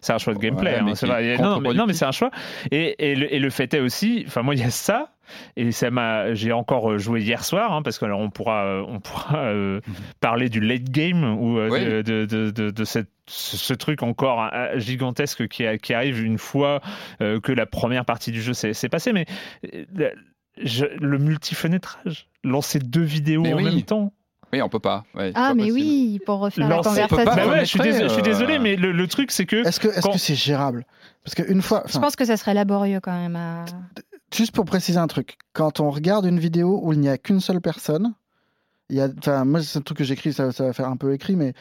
C'est un choix de gameplay. Ouais, hein, c'est vrai. Non, mais, non, mais contre-productif. c'est un choix. Et, et, le, et le fait est aussi, enfin moi il y a ça. Et ça m'a, j'ai encore euh, joué hier soir, hein, parce qu'on on pourra, euh, on pourra euh, parler du late game ou euh, Mhm. Oui. de, de, de, de, de cette, ce, truc encore euh, gigantesque qui, a- qui arrive une fois euh, que la première partie du jeu s'est passée. Mais euh, je- le multifenêtrage, lancer deux vidéos Mais en oui. même temps. Oui, on peut pas. ouais, Ah, pas mais possible. oui, pour refaire la Lancer- on peut pas conversation. Bah ouais, je suis, désolé, je suis euh, désolé, mais le, le truc c'est que Est-ce que est-ce Quand- que c'est gérable? Parce qu'une fois, Je pense que ça serait laborieux quand même. à- juste pour préciser un truc, quand on regarde une vidéo où il n'y a qu'une seule personne, il y a, enfin, moi c'est un truc que j'écris, ça, ça va faire un peu écrit, mais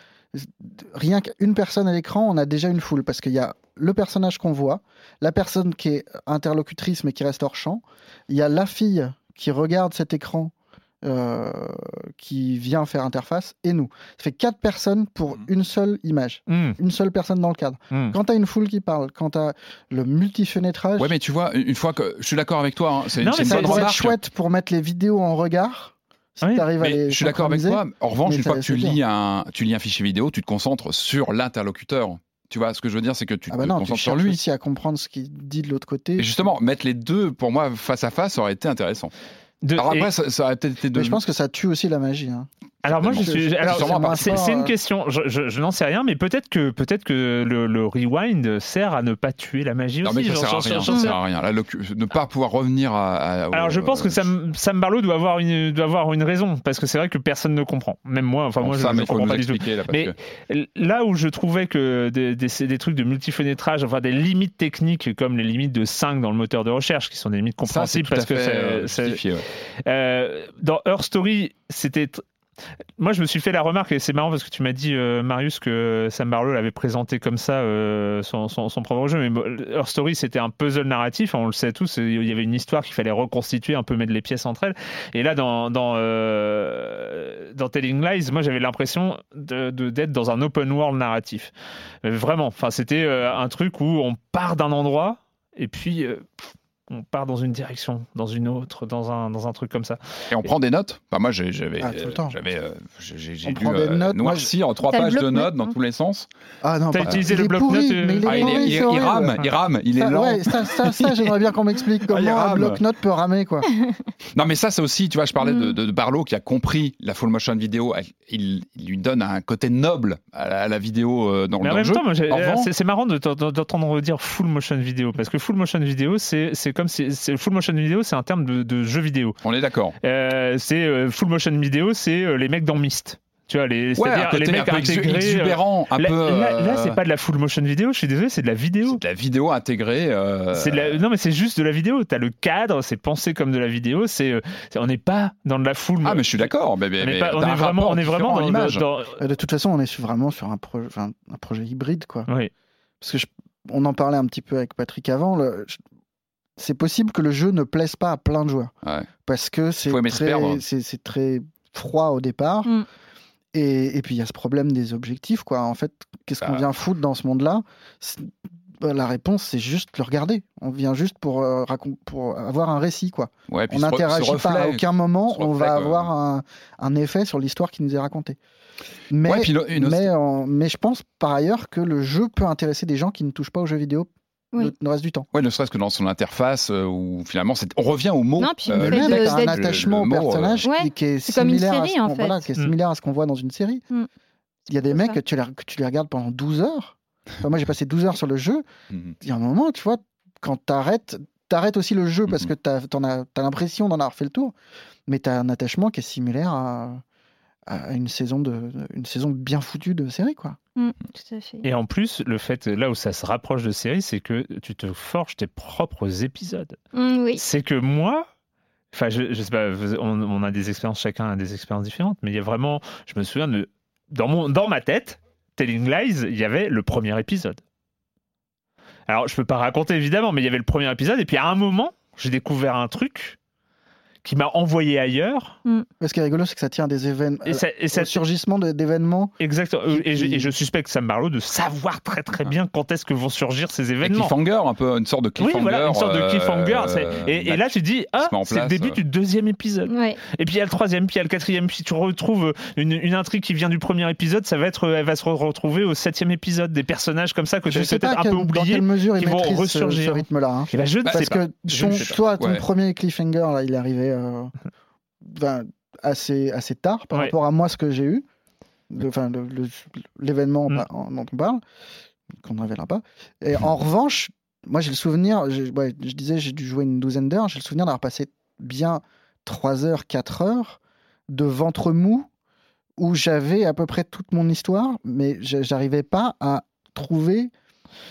rien qu'une personne à l'écran, on a déjà une foule parce qu'il y a le personnage qu'on voit, la personne qui est interlocutrice mais qui reste hors champ, il y a la fille qui regarde cet écran. Euh, qui vient faire interface et nous. Ça fait quatre personnes pour Mhm. une seule image, Hmm, une seule personne dans le cadre. hmm. Quand tu as une foule qui parle, quand tu as le multifenêtrage, Ouais, mais tu vois, une fois que je suis d'accord avec toi, hein, c'est mais une ça bonne chouette pour mettre les vidéos en regard. Si Oui, tu arrives à les je suis d'accord avec toi. En revanche, une fois que tu lis, un, tu lis un fichier vidéo, tu te concentres sur l'interlocuteur. Tu vois, ce que je veux dire, c'est que tu Ah bah te non, tu concentres sur cherches lui. aussi à comprendre ce qu'il dit de l'autre côté. Et justement, mettre les deux, pour moi, face à face, aurait été intéressant. De- Alors et- après, ça, ça aurait peut-être été de. Mais je pense que ça tue aussi la magie. hein. Alors moi je suis c'est une euh, question je, je- je n'en sais rien mais peut-être que peut-être que le, le rewind sert à ne pas tuer la magie Non, aussi mais ça J'en- sert à rien. Ça sert à rien. Là, le- ne pas pouvoir revenir à. à- Alors je pense que euh, Sam, Sam Barlow doit avoir une doit avoir une raison parce que c'est vrai que personne ne comprend même moi enfin moi je ne comprends pas du tout expliquer là, Mais que- là où je trouvais que des, des, des trucs de multifenêtrage, enfin des limites techniques comme les limites de 5 dans le moteur de recherche, qui sont des limites compréhensibles parce que c'est- euh, dans Her Story, c'était. Moi, je me suis fait la remarque, et c'est marrant parce que tu m'as dit, euh, Marius, que Sam Barlow l'avait présenté comme ça, euh, son, son, son propre jeu. Mais Her Story, c'était un puzzle narratif, on le sait tous. Il y avait une histoire qu'il fallait reconstituer, un peu mettre les pièces entre elles. Et là, dans, dans, Telling Lies, moi, j'avais l'impression de- de- d'être dans un open world narratif. Vraiment. Enfin, c'était un truc où on part d'un endroit, et puis. On part dans une direction, dans une autre, dans un, dans un truc comme ça. Et on prend des notes. Enfin, moi, j'ai- j'avais, Ah, tout le temps. j'avais, euh, j'ai j'ai- j'ai On dû prend des euh, notes. Moi, noircir trois pages de notes dans tous les sens. Ah non, T'as pas- utilisé il le bloc-notes, il Ah, rame, il rame, il est Ça, lent. ouais, ça, ça, ça, j'aimerais bien qu'on m'explique Ah, il comment un bloc-notes peut ramer, quoi. Non, mais ça, c'est aussi, tu vois, je parlais de, Mm. Barlow qui a compris la full motion vidéo. Il, il lui donne un côté noble à la, à la vidéo euh, dans, en le même jeu. moi, En c'est c'est marrant d'entendre dire full motion vidéo parce que full motion vidéo, c'est c'est comme c'est- full motion vidéo, c'est un terme de, de jeu vidéo. On est d'accord. Euh, c'est euh, full motion vidéo, c'est euh, les mecs dans Myst. Tu vois, les, Ouais, un c'est-à-dire les un mecs peu exu- intégrés. exubérant, un là, peu. là- là, c'est pas de la full motion vidéo. Je suis désolé, c'est de la vidéo. c'est de la vidéo intégrée. euh, C'est de la- Non, mais c'est juste de la vidéo. T'as le cadre, c'est pensé comme de la vidéo. C'est, on n'est pas dans de la full. Ah, mais je suis d'accord. Mais, mais- on est, mais pas- on est un vraiment, on est vraiment dans, l'image. dans- De toute façon, on est sur- vraiment sur un, pro- enfin, un projet hybride, quoi. Oui. Parce que je- on en parlait un petit peu avec Patrick avant. le- je- C'est possible que le jeu ne plaise pas à plein de joueurs. Ouais. Parce que c'est très, c'est c'est très froid au départ. Mm. Et, et puis il y a ce problème des objectifs, quoi. En fait, qu'est-ce qu'on Bah. vient foutre dans ce monde-là? Bah, La réponse, c'est juste le regarder. On vient juste pour, euh, pour avoir un récit, quoi. Ouais, puis on n'interagit pas. À aucun moment, on reflet, va quoi. avoir un, un effet sur l'histoire qui nous est racontée. Mais, Ouais, puis le- une autre- mais, en- mais je pense par ailleurs que le jeu peut intéresser des gens qui ne touchent pas aux jeux vidéo Oui. le, le reste du temps. Ouais, ne serait-ce que dans son interface, euh, où finalement, c'est- on revient au mot. Non, puis le euh, fait Le de- mec a un attachement le- le au mot, euh, personnage Ouais, qui, qui est c'est comme une similaire, à, série, ce en qu'on- fait. voilà, qui est Mm. similaire à ce qu'on voit dans une série. Mm. Il y a des mecs que tu les, que tu les regardes pendant 12 heures. Enfin, moi, j'ai passé 12 heures sur le jeu. mhm. Il y a un moment, tu vois, quand t'arrêtes, t'arrêtes aussi le jeu parce Mhm. que t'as t'en as, t'as l'impression d'en avoir fait le tour, mais t'as un attachement qui est similaire à, à une saison de, une saison bien foutue de série, quoi. Mm, tout à fait. Et en plus, le fait, là où ça se rapproche de série, c'est que tu te forges tes propres épisodes. Mm, oui. C'est que moi, enfin, je, je sais pas, on, on a des expériences, chacun a des expériences différentes, mais il y a vraiment, je me souviens de, dans, mon, dans ma tête, Telling Lies, il y avait le premier épisode. Alors, je peux pas raconter évidemment, mais il y avait le premier épisode, et puis à un moment, j'ai découvert un truc qui m'a envoyé ailleurs. Mais Ce qui est rigolo, c'est que ça tient des événements. Et ça, et ça au surgissement d'événements. Exactement. Qui- Et je, et je suspecte Sam Barlow de savoir très très bien quand est-ce que vont surgir ces Un événements. cliffhanger, un peu une sorte de Oui, cliffhanger. voilà, une sorte de euh, cliffhanger. c'est- et, et là, tu dis, ah, c'est le début euh. du deuxième épisode. Ouais. Et puis il y a le troisième, puis il y a le quatrième, puis tu retrouves une, une intrigue qui vient du premier épisode, ça va être, elle va se re- retrouver au septième épisode, des personnages comme ça que tu Je sais peut-être un peu dans oubliés. quelle mesure ils qui vont maîtrisent ce, ce ressurgir. rythme-là. hein. Ne Parce sais pas. que ton- toi, ton Ouais. premier cliffhanger, là, il est arrivé euh, ben, assez, assez tard par Ouais. rapport à moi, ce que j'ai eu. Enfin, l'événement Mm. dont on parle, qu'on ne révélera pas. Et en revanche, moi, j'ai le souvenir, ouais, je disais, j'ai dû jouer une douzaine d'heures, j'ai le souvenir d'avoir passé bien 3 heures, 4 heures de ventre mou où j'avais à peu près toute mon histoire, mais j'arrivais pas à trouver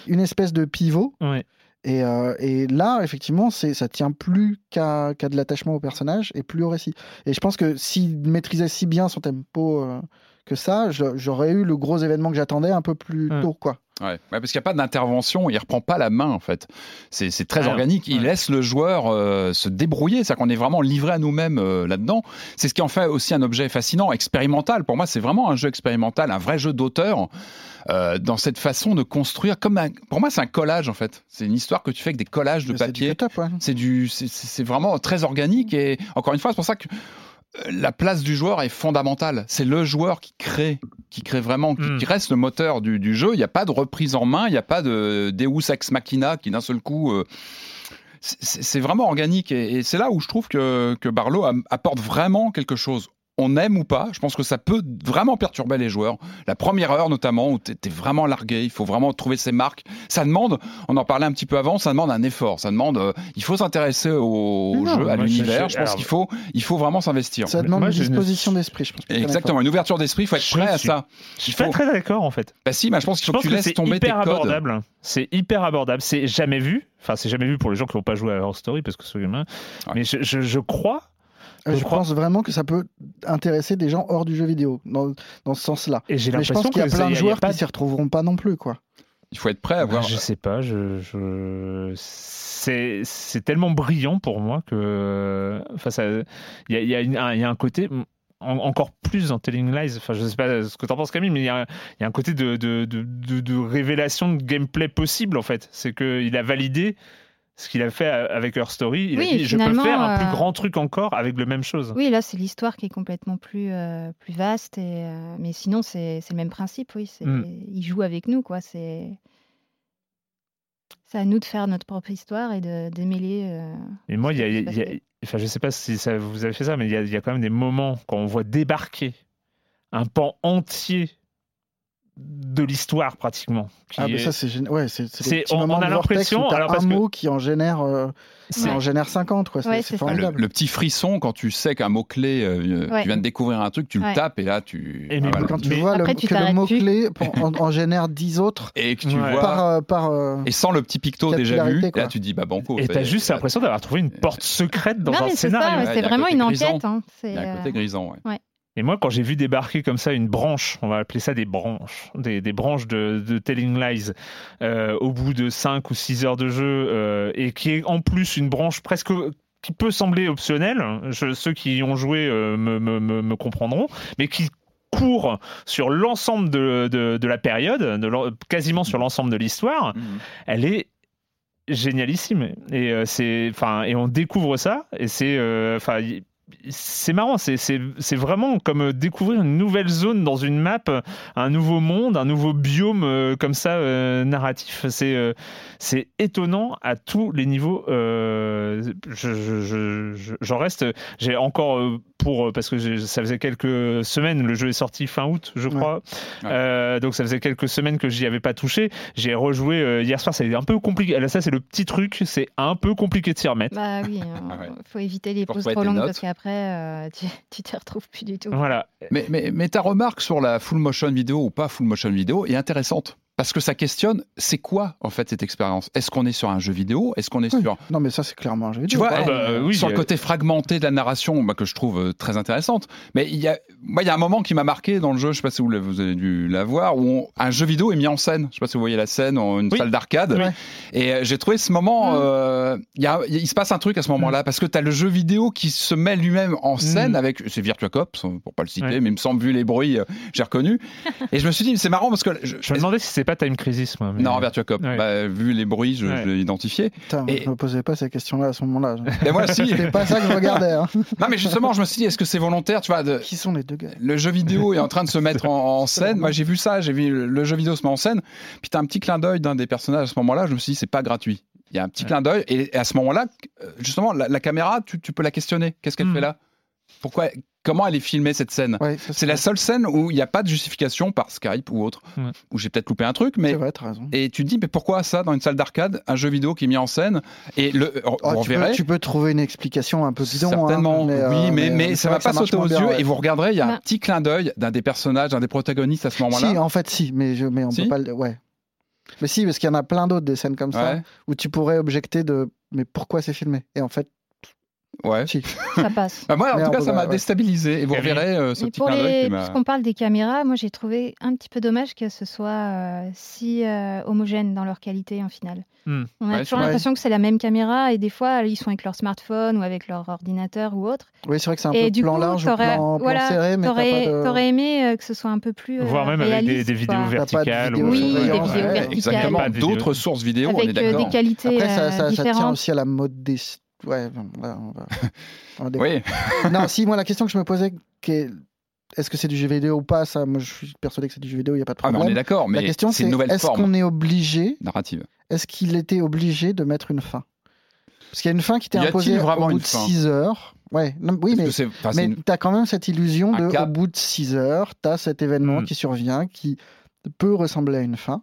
une espèce de pivot. Ouais. Et, euh, et là, effectivement, c'est, ça tient plus qu'à, de l'attachement au personnage et plus au récit. Et je pense que s'il maîtrisait si bien son tempo euh, que ça, j'aurais eu le gros événement que j'attendais un peu plus Ouais. tôt, quoi. Ouais, Ouais, parce qu'il n'y a pas d'intervention, il reprend pas la main en fait. C'est très Ah, organique, il ouais. laisse le joueur euh, se débrouiller, c'est-à-dire qu'on est vraiment livré à nous-mêmes euh, là-dedans. C'est ce qui en fait aussi un objet fascinant, expérimental. Pour moi, c'est vraiment un jeu expérimental, un vrai jeu d'auteur. euh, dans cette façon de construire, comme un, pour moi, c'est un collage en fait. C'est une histoire que tu fais avec des collages de papier. C'est du, c'est- vraiment très organique et encore une fois, c'est pour ça que la place du joueur est fondamentale. C'est le joueur qui crée, qui crée vraiment, qui, Mm. qui reste le moteur du, du jeu. Il n'y a pas de reprise en main, il n'y a pas de Deus ex machina qui d'un seul coup. euh, c'est- vraiment organique et, et c'est là où je trouve que, que Barlow apporte vraiment quelque chose. On aime ou pas, je pense que ça peut vraiment perturber les joueurs. La première heure notamment, où tu es vraiment largué, il faut vraiment trouver ses marques. Ça demande, on en parlait un petit peu avant, ça demande un effort. Ça demande, euh, il faut s'intéresser au, au Non, jeu, à je- l'univers. je- Je pense qu'il faut, il faut vraiment s'investir. Ça demande moi, une disposition d'esprit, je pense. Exactement, une ouverture d'esprit, il faut être prêt à ça. Je suis Il pas faut- très d'accord en fait. Bah si, bah, je pense qu'il Je faut pense que tu que laisses c'est tomber tes hyper codes. abordable. C'est hyper abordable. C'est jamais vu. Enfin, c'est jamais vu pour les gens qui n'ont pas joué à Horror Story parce que c'est gamin. Ouais. Mais je, je- je crois. Euh, Je Je crois- pense vraiment que ça peut intéresser des gens hors du jeu vidéo, dans, dans ce sens-là. Et j'ai l'impression qu'il y a plein de joueurs pas qui s'y retrouveront pas non plus, quoi. Il faut être prêt à voir. Je sais pas, je, je- c'est c'est tellement brillant pour moi que enfin ça il y a, il y a une- un, il y a un côté en- encore plus dans Telling Lies, enfin je sais pas ce que t'en penses Camille, mais il y a, il y a un côté de, de, de, de- de révélation de gameplay possible en fait. C'est qu'il a validé ce qu'il a fait avec Her Story. Il Oui, a dit je peux faire un euh, plus grand truc encore avec le même chose. Oui, là, c'est l'histoire qui est complètement plus, euh, plus vaste. Et, euh, mais sinon, c'est le même principe, oui. Mm. Il joue avec nous, quoi. C'est c'est à nous de faire notre propre histoire et de démêler. euh, Et moi, il y a, y enfin, je sais pas si ça, vous avez fait ça, mais il y a, il y a quand même des moments quand on voit débarquer un pan entier de l'histoire pratiquement. Ah, mais ça, c'est gén- ouais, c'est on- a l'impression- alors, un parce que- mot qui en génère, euh, qui Ouais. en génère 50, quoi. C'est Ouais, c'est c'est ça. Ah, le, formidable. le petit frisson quand tu sais qu'un mot-clé, euh, Ouais. tu viens de découvrir un truc, tu le tapes et là tu. Et ah, voilà. Quand tu Mais vois le, tu que le t'arrêtes mot-clé en, en génère 10 autres Et que tu Ouais. vois. par. euh, par euh, Et sans le petit picto déjà vu, quoi. là tu dis bah banco. Et t'as juste l'impression d'avoir trouvé une porte secrète dans non, un mais c'est scénario. c'est un vraiment une enquête. hein, Il c'est, y a un côté euh, grisant. ouais. Et moi, quand j'ai vu débarquer comme ça une branche, on va appeler ça des branches, des, des branches de, de Telling Lies, euh, au bout de 5 ou 6 heures de jeu, euh, et qui est en plus une branche presque qui peut sembler optionnelle, je- ceux qui y ont joué euh, me, me- me- me comprendront, mais qui court sur l'ensemble de, de- de la période, de quasiment sur l'ensemble de l'histoire, Mhm. elle est génialissime et euh, c'est enfin et on découvre ça et c'est enfin c'est marrant, c'est- c'est c'est vraiment comme euh, découvrir une nouvelle zone dans une map, un nouveau monde, un nouveau biome euh, comme ça euh, narratif. C'est euh, c'est étonnant à tous les niveaux. Euh, je- je- je- je- J'en reste. J'ai encore pour parce que ça faisait quelques semaines. Le jeu est sorti fin août, je crois. Ouais. Euh, donc ça faisait quelques semaines que j'y avais pas touché. J'ai rejoué euh, hier soir. C'est un peu compliqué. Là, ça c'est le petit truc. C'est un peu compliqué de s'y remettre. Bah oui, Ah ouais. il faut éviter les pauses trop longues parce qu'après, euh, tu tu t'y retrouves plus du tout. Voilà. Mais, mais, mais ta remarque sur la full motion vidéo ou pas full motion vidéo est intéressante. Parce que ça questionne, c'est quoi en fait cette expérience? Est-ce qu'on est sur un jeu vidéo? Est-ce qu'on est Oui. sur Non, mais ça, c'est clairement un jeu Tu vidéo. vois, pareil. Ah bah, euh, oui, sur le a- côté fragmenté de la narration, bah, que je trouve euh, très intéressante. Mais il y a, moi, il y a un moment qui m'a marqué dans le jeu, je sais pas si vous, avez dû la voir, où on- un jeu vidéo est mis en scène. Je sais pas si vous voyez la scène en une Oui. salle d'arcade. Et euh, j'ai trouvé ce moment, Mm. euh, il y a- il se passe un truc à ce moment-là, parce que tu as le jeu vidéo qui se met lui-même en scène Mm. avec, c'est Virtua Cop, pour pas le citer, mais il me semble, vu les bruits, euh, j'ai reconnu. Et je me suis dit, c'est marrant parce que. Je, Je me demandais si c'est pas Time Crisis, moi. mais- non, Virtua Cop. Ouais. Bah, vu les bruits, je, Ouais. je l'ai identifié. Putain, et- je me posais pas ces questions-là à ce moment-là. Et moi aussi. C'était pas ça que je regardais. hein. non, mais justement, je me suis dit, est-ce que c'est volontaire, tu vois, de, Qui sont les deux gars? le jeu vidéo est en train de se mettre en, en scène. Moi, j'ai vu ça, j'ai vu le, jeu vidéo se met en scène. Puis t'as un petit clin d'œil d'un des personnages à ce moment-là. Je me suis dit, c'est pas gratuit. Il y a un petit Ouais. clin d'œil. Et à ce moment-là, euh, justement, la, la caméra, tu, tu peux la questionner. Qu'est-ce qu'elle Mm. fait là? Pourquoi comment elle est filmée cette scène. Ouais, ça, C'est la seule scène où il n'y a pas de justification par Skype ou autre, Ouais. où j'ai peut-être loupé un truc, mais C'est vrai, t'as raison. et tu te dis mais pourquoi ça dans une salle d'arcade, un jeu vidéo qui est mis en scène et le Oh, on tu, verrait peux, tu peux trouver une explication un peu bidon. hein, certainement mais, euh, oui mais, mais, c'est ça vrai va pas sauter aux yeux ouais. et vous regarderez il y a un petit clin d'œil d'un des personnages, d'un des protagonistes à ce moment-là. Si, en fait, si, mais, je, mais on Si peut pas le. Ouais. Mais si, parce qu'il y en a plein d'autres des scènes comme ça où tu pourrais objecter de. Mais pourquoi c'est filmé? Et en fait, ouais. si. Ça passe. Bah, moi, en Mais tout cas, ça m'a ouais. déstabilisé. Et vous Et reverrez euh, ce Mais petit pour clin d'œil. les... Puisqu'on parle des caméras, moi j'ai trouvé un petit peu dommage que ce soit euh, si euh, homogène dans leur qualité en final. Hmm. On a Ouais, toujours l'impression que c'est la même caméra et des fois ils sont avec leur smartphone ou avec leur ordinateur ou autre. Oui, c'est vrai que c'est un et peu du plan coup, large ou plan, plan voilà, serré, mais t'aurais pas de. t'aurais aimé euh, que ce soit un peu plus euh, Voire même avec des, des vidéos de verticales. Oui, des vidéos verticales. Exactement, d'autres sources vidéo, on est avec d'accord. des qualités Après, ça, tient aussi à la mode des. Ouais, là, on va. on va Oui, non, si, moi, la question que je me posais, qui est, est-ce que c'est du jeu vidéo ou pas Ça, moi, je suis persuadé que c'est du jeu vidéo, il n'y a pas de ah, mais problème. on est d'accord, la mais question, c'est est-ce qu'on est obligé, narrative. est-ce qu'il était obligé de mettre une fin? Parce qu'il y a une fin qui t'est imposée vraiment au bout de fin? 6 heures. Ouais, non, oui, mais, mais une- tu as quand même cette illusion un de, cap. au bout de 6 heures, tu as cet événement Mm. qui survient, qui peut ressembler à une fin.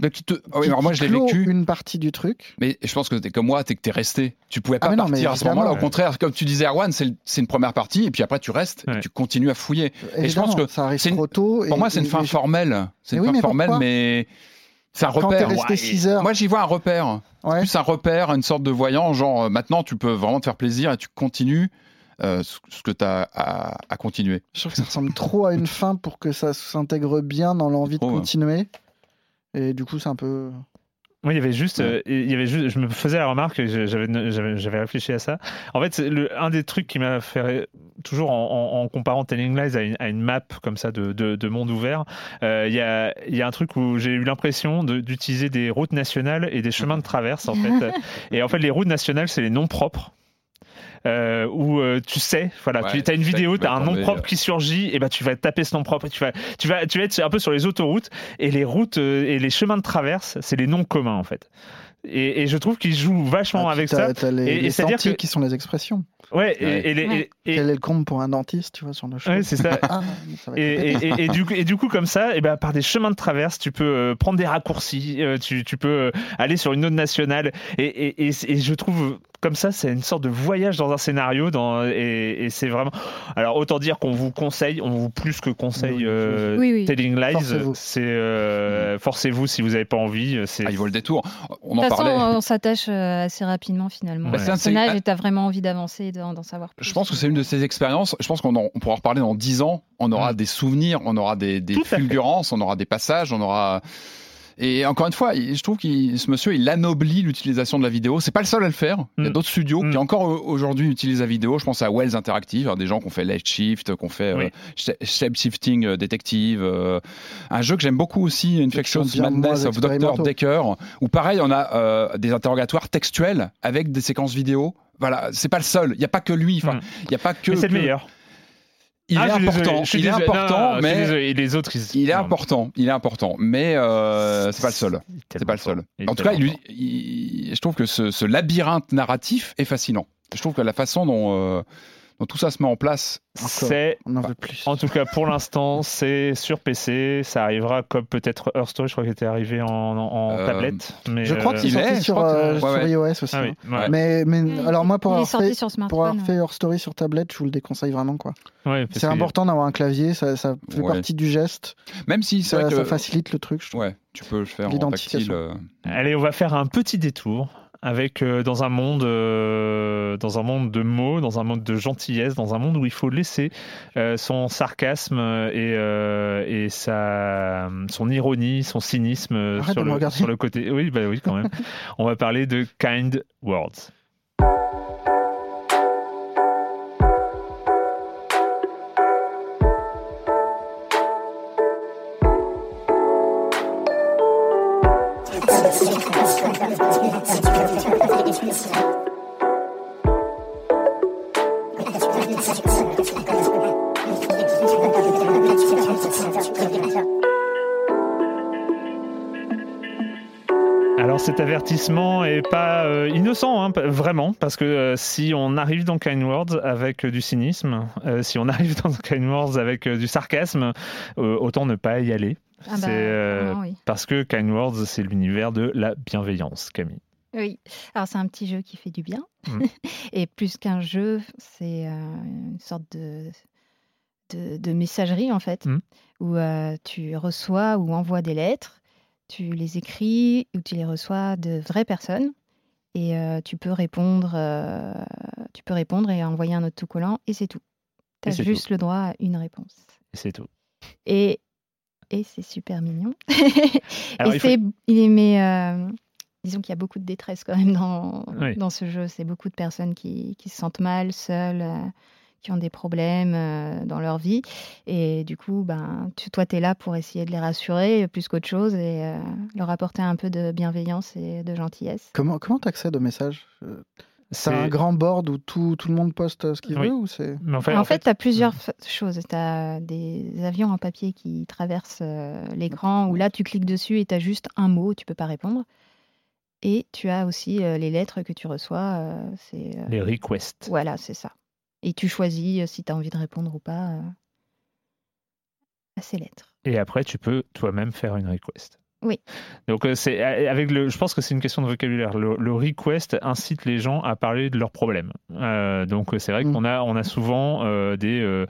Mais qui te- ah oui, alors moi, je l'ai vécu. une partie du truc. Mais je pense que t'es comme moi, t'es que t'es resté. Tu pouvais pas Ah, mais non, mais partir à ce moment-là. Au contraire, comme tu disais, Erwan, c'est c'est une première partie, et puis après tu restes, et Ouais. tu continues à fouiller. Et je pense que ça arrive c'est une- trop tôt. Pour et- moi, c'est une fin et- formelle. C'est une oui, fin mais formelle, pourquoi mais c'est un Quand repère. resté Ouais, six heures. Moi, j'y vois un repère. Ouais. Plus un repère, une sorte de voyant, genre euh, maintenant tu peux vraiment te faire plaisir et tu continues euh, ce que tu as à, à continuer. Je trouve que ça ressemble trop à une fin pour que ça s'intègre bien dans l'envie de Trop, ouais. Et du coup, c'est un peu. Moi, il y avait juste, Ouais. euh, il y avait juste, je me faisais la remarque, j'avais, j'avais, j'avais réfléchi à ça. En fait, le, un des trucs qui m'a fait toujours en, en- en comparant Telling Lies à une, à une map comme ça de, de, de monde ouvert, euh, il y a, il y a un truc où j'ai eu l'impression de- d'utiliser des routes nationales et des chemins de traverse en fait. et en fait, les routes nationales, c'est les noms propres. Euh, où euh, tu sais, voilà, Ouais, tu as une vidéo, tu as un nom propre qui surgit, et ben tu vas taper ce nom propre, et tu vas, tu vas, tu vas être un peu sur les autoroutes et les routes euh, et les chemins de traverse, c'est les noms communs en fait. Et, et je trouve qu'ils jouent vachement Ah, avec ça. Les, Et- c'est-à-dire que- qui sont les expressions. Ouais, et, Ouais. et les- Ouais. et- et- Quel est le compte pour un dentiste, tu vois, sur le chemin ouais, c'est ça. Ah, ça Et, être et- et- et du coup, et du coup, comme ça, et ben, par des chemins de traverse, tu peux euh, prendre des raccourcis, euh, tu, tu peux euh, aller sur une autre nationale. Et, et, et, et je trouve, comme ça, c'est une sorte de voyage dans un scénario. Dans, et, et c'est vraiment. Alors, autant dire qu'on vous conseille, on vous plus que conseille Oui, euh, oui, oui. Telling Lies. Forcez-vous. C'est euh, forcez-vous si vous n'avez pas envie. C'est Ah, il vaut le détour. On De en toute façon, parlait. on s'attache assez rapidement finalement Bah, au c'est un- c'est- personnage et t'as vraiment envie d'avancer d'en savoir plus. Je pense que c'est une de ces expériences. Je pense qu'on on pourra en reparler dans 10 ans. On aura Mm. des souvenirs, on aura des, fulgurances, on aura des passages, on aura. Et encore une fois, je trouve que ce monsieur, il anoblit l'utilisation de la vidéo. C'est pas le seul à le faire. Il y a Mm. d'autres studios Mm. qui encore euh, aujourd'hui utilisent la vidéo. Je pense à Wells Interactive, alors des gens qui ont fait Left Shift, qui ont fait Oui. euh, Sh- Shape Shifting euh, Detective. euh, un jeu que j'aime beaucoup aussi, Infectious Madness of Dr. Decker, où pareil, on a euh, des interrogatoires textuels avec des séquences vidéo. Voilà, c'est pas le seul. Il n'y a pas que lui. Enfin, Mm. il n'y a pas que. Mais c'est le meilleur. Il Ah, est désolé, Il est désolé. Important, non, mais. Et les autres, ils... il est non, important. Il est important, mais euh, c'est pas le seul. C'est pas le seul. En tout cas, il- il- je trouve que ce, ce labyrinthe narratif est fascinant. Je trouve que la façon dont, euh, dont tout ça se met en place, c'est On en veut plus. En tout cas, pour l'instant, c'est sur PC. Ça arrivera comme peut-être Her Story, je crois qu'il était arrivé en, en Euh, tablette. Mais Je crois euh, il est, sorti sur, crois que- euh, ouais, sur ouais. iOS aussi. Ah oui, hein. ouais. Mais, alors moi, pour avoir, fait, sur pour avoir smartphone. fait Your Story sur tablette, je vous le déconseille vraiment. quoi. Ouais, parce C'est important d'avoir un clavier, ça, ça fait Ouais. partie du geste, même si ça, vrai que ça facilite le truc. je trouve. ouais, tu peux le faire en tactile. euh, Allez, on va faire un petit détour avec euh, dans un monde, euh, dans un monde de mots, dans un monde de gentillesse, dans un monde où il faut laisser euh, son sarcasme et, euh, et sa, son ironie, son cynisme sur le, sur le côté. Oui, bah oui, quand même. on va parler de kind words. Alors cet avertissement est pas euh, innocent, hein, vraiment, parce que euh, si on arrive dans Kind Words avec euh, du cynisme, si on arrive dans Kind Words avec du sarcasme, autant ne pas y aller. Ah bah, oui. Parce que Kind Words, c'est l'univers de la bienveillance, Camille. Oui, alors c'est un petit jeu qui fait du bien. Mm. Et plus qu'un jeu, c'est euh, une sorte de, de, de messagerie en fait, Mm. où euh, tu reçois ou envoies des lettres, tu les écris ou tu les reçois de vraies personnes. Et euh, tu peux répondre, euh, tu peux répondre et envoyer un autocollant et c'est tout. Tu as juste le droit à une réponse. Et c'est tout. Et, et c'est super mignon. Alors, et il faut- mais disons qu'il y a beaucoup de détresse quand même dans, Oui. dans ce jeu. C'est beaucoup de personnes qui, qui se sentent mal, seules, euh, qui ont des problèmes euh, dans leur vie. Et du coup, ben, tu, toi, tu es là pour essayer de les rassurer plus qu'autre chose et euh, leur apporter un peu de bienveillance et de gentillesse. Comment comment t'accèdes aux messages C'est un grand board où tout, tout le monde poste ce qu'il Oui. veut ou c'est en fait, En fait, tu as plusieurs fa- choses. Tu as des avions en papier qui traversent euh, l'écran où là, tu cliques dessus et tu as juste un mot, tu peux pas répondre. Et tu as aussi euh, les lettres que tu reçois. euh, c'est euh, les requests. Voilà, c'est ça. Et tu choisis si tu as envie de répondre ou pas à ces lettres. Et après, tu peux toi-même faire une request. Oui. Donc euh, c'est avec le, je pense que c'est une question de vocabulaire. Le, le request incite les gens à parler de leurs problèmes. Euh, donc euh, c'est vrai Mm. qu'on a, on a souvent euh, des euh,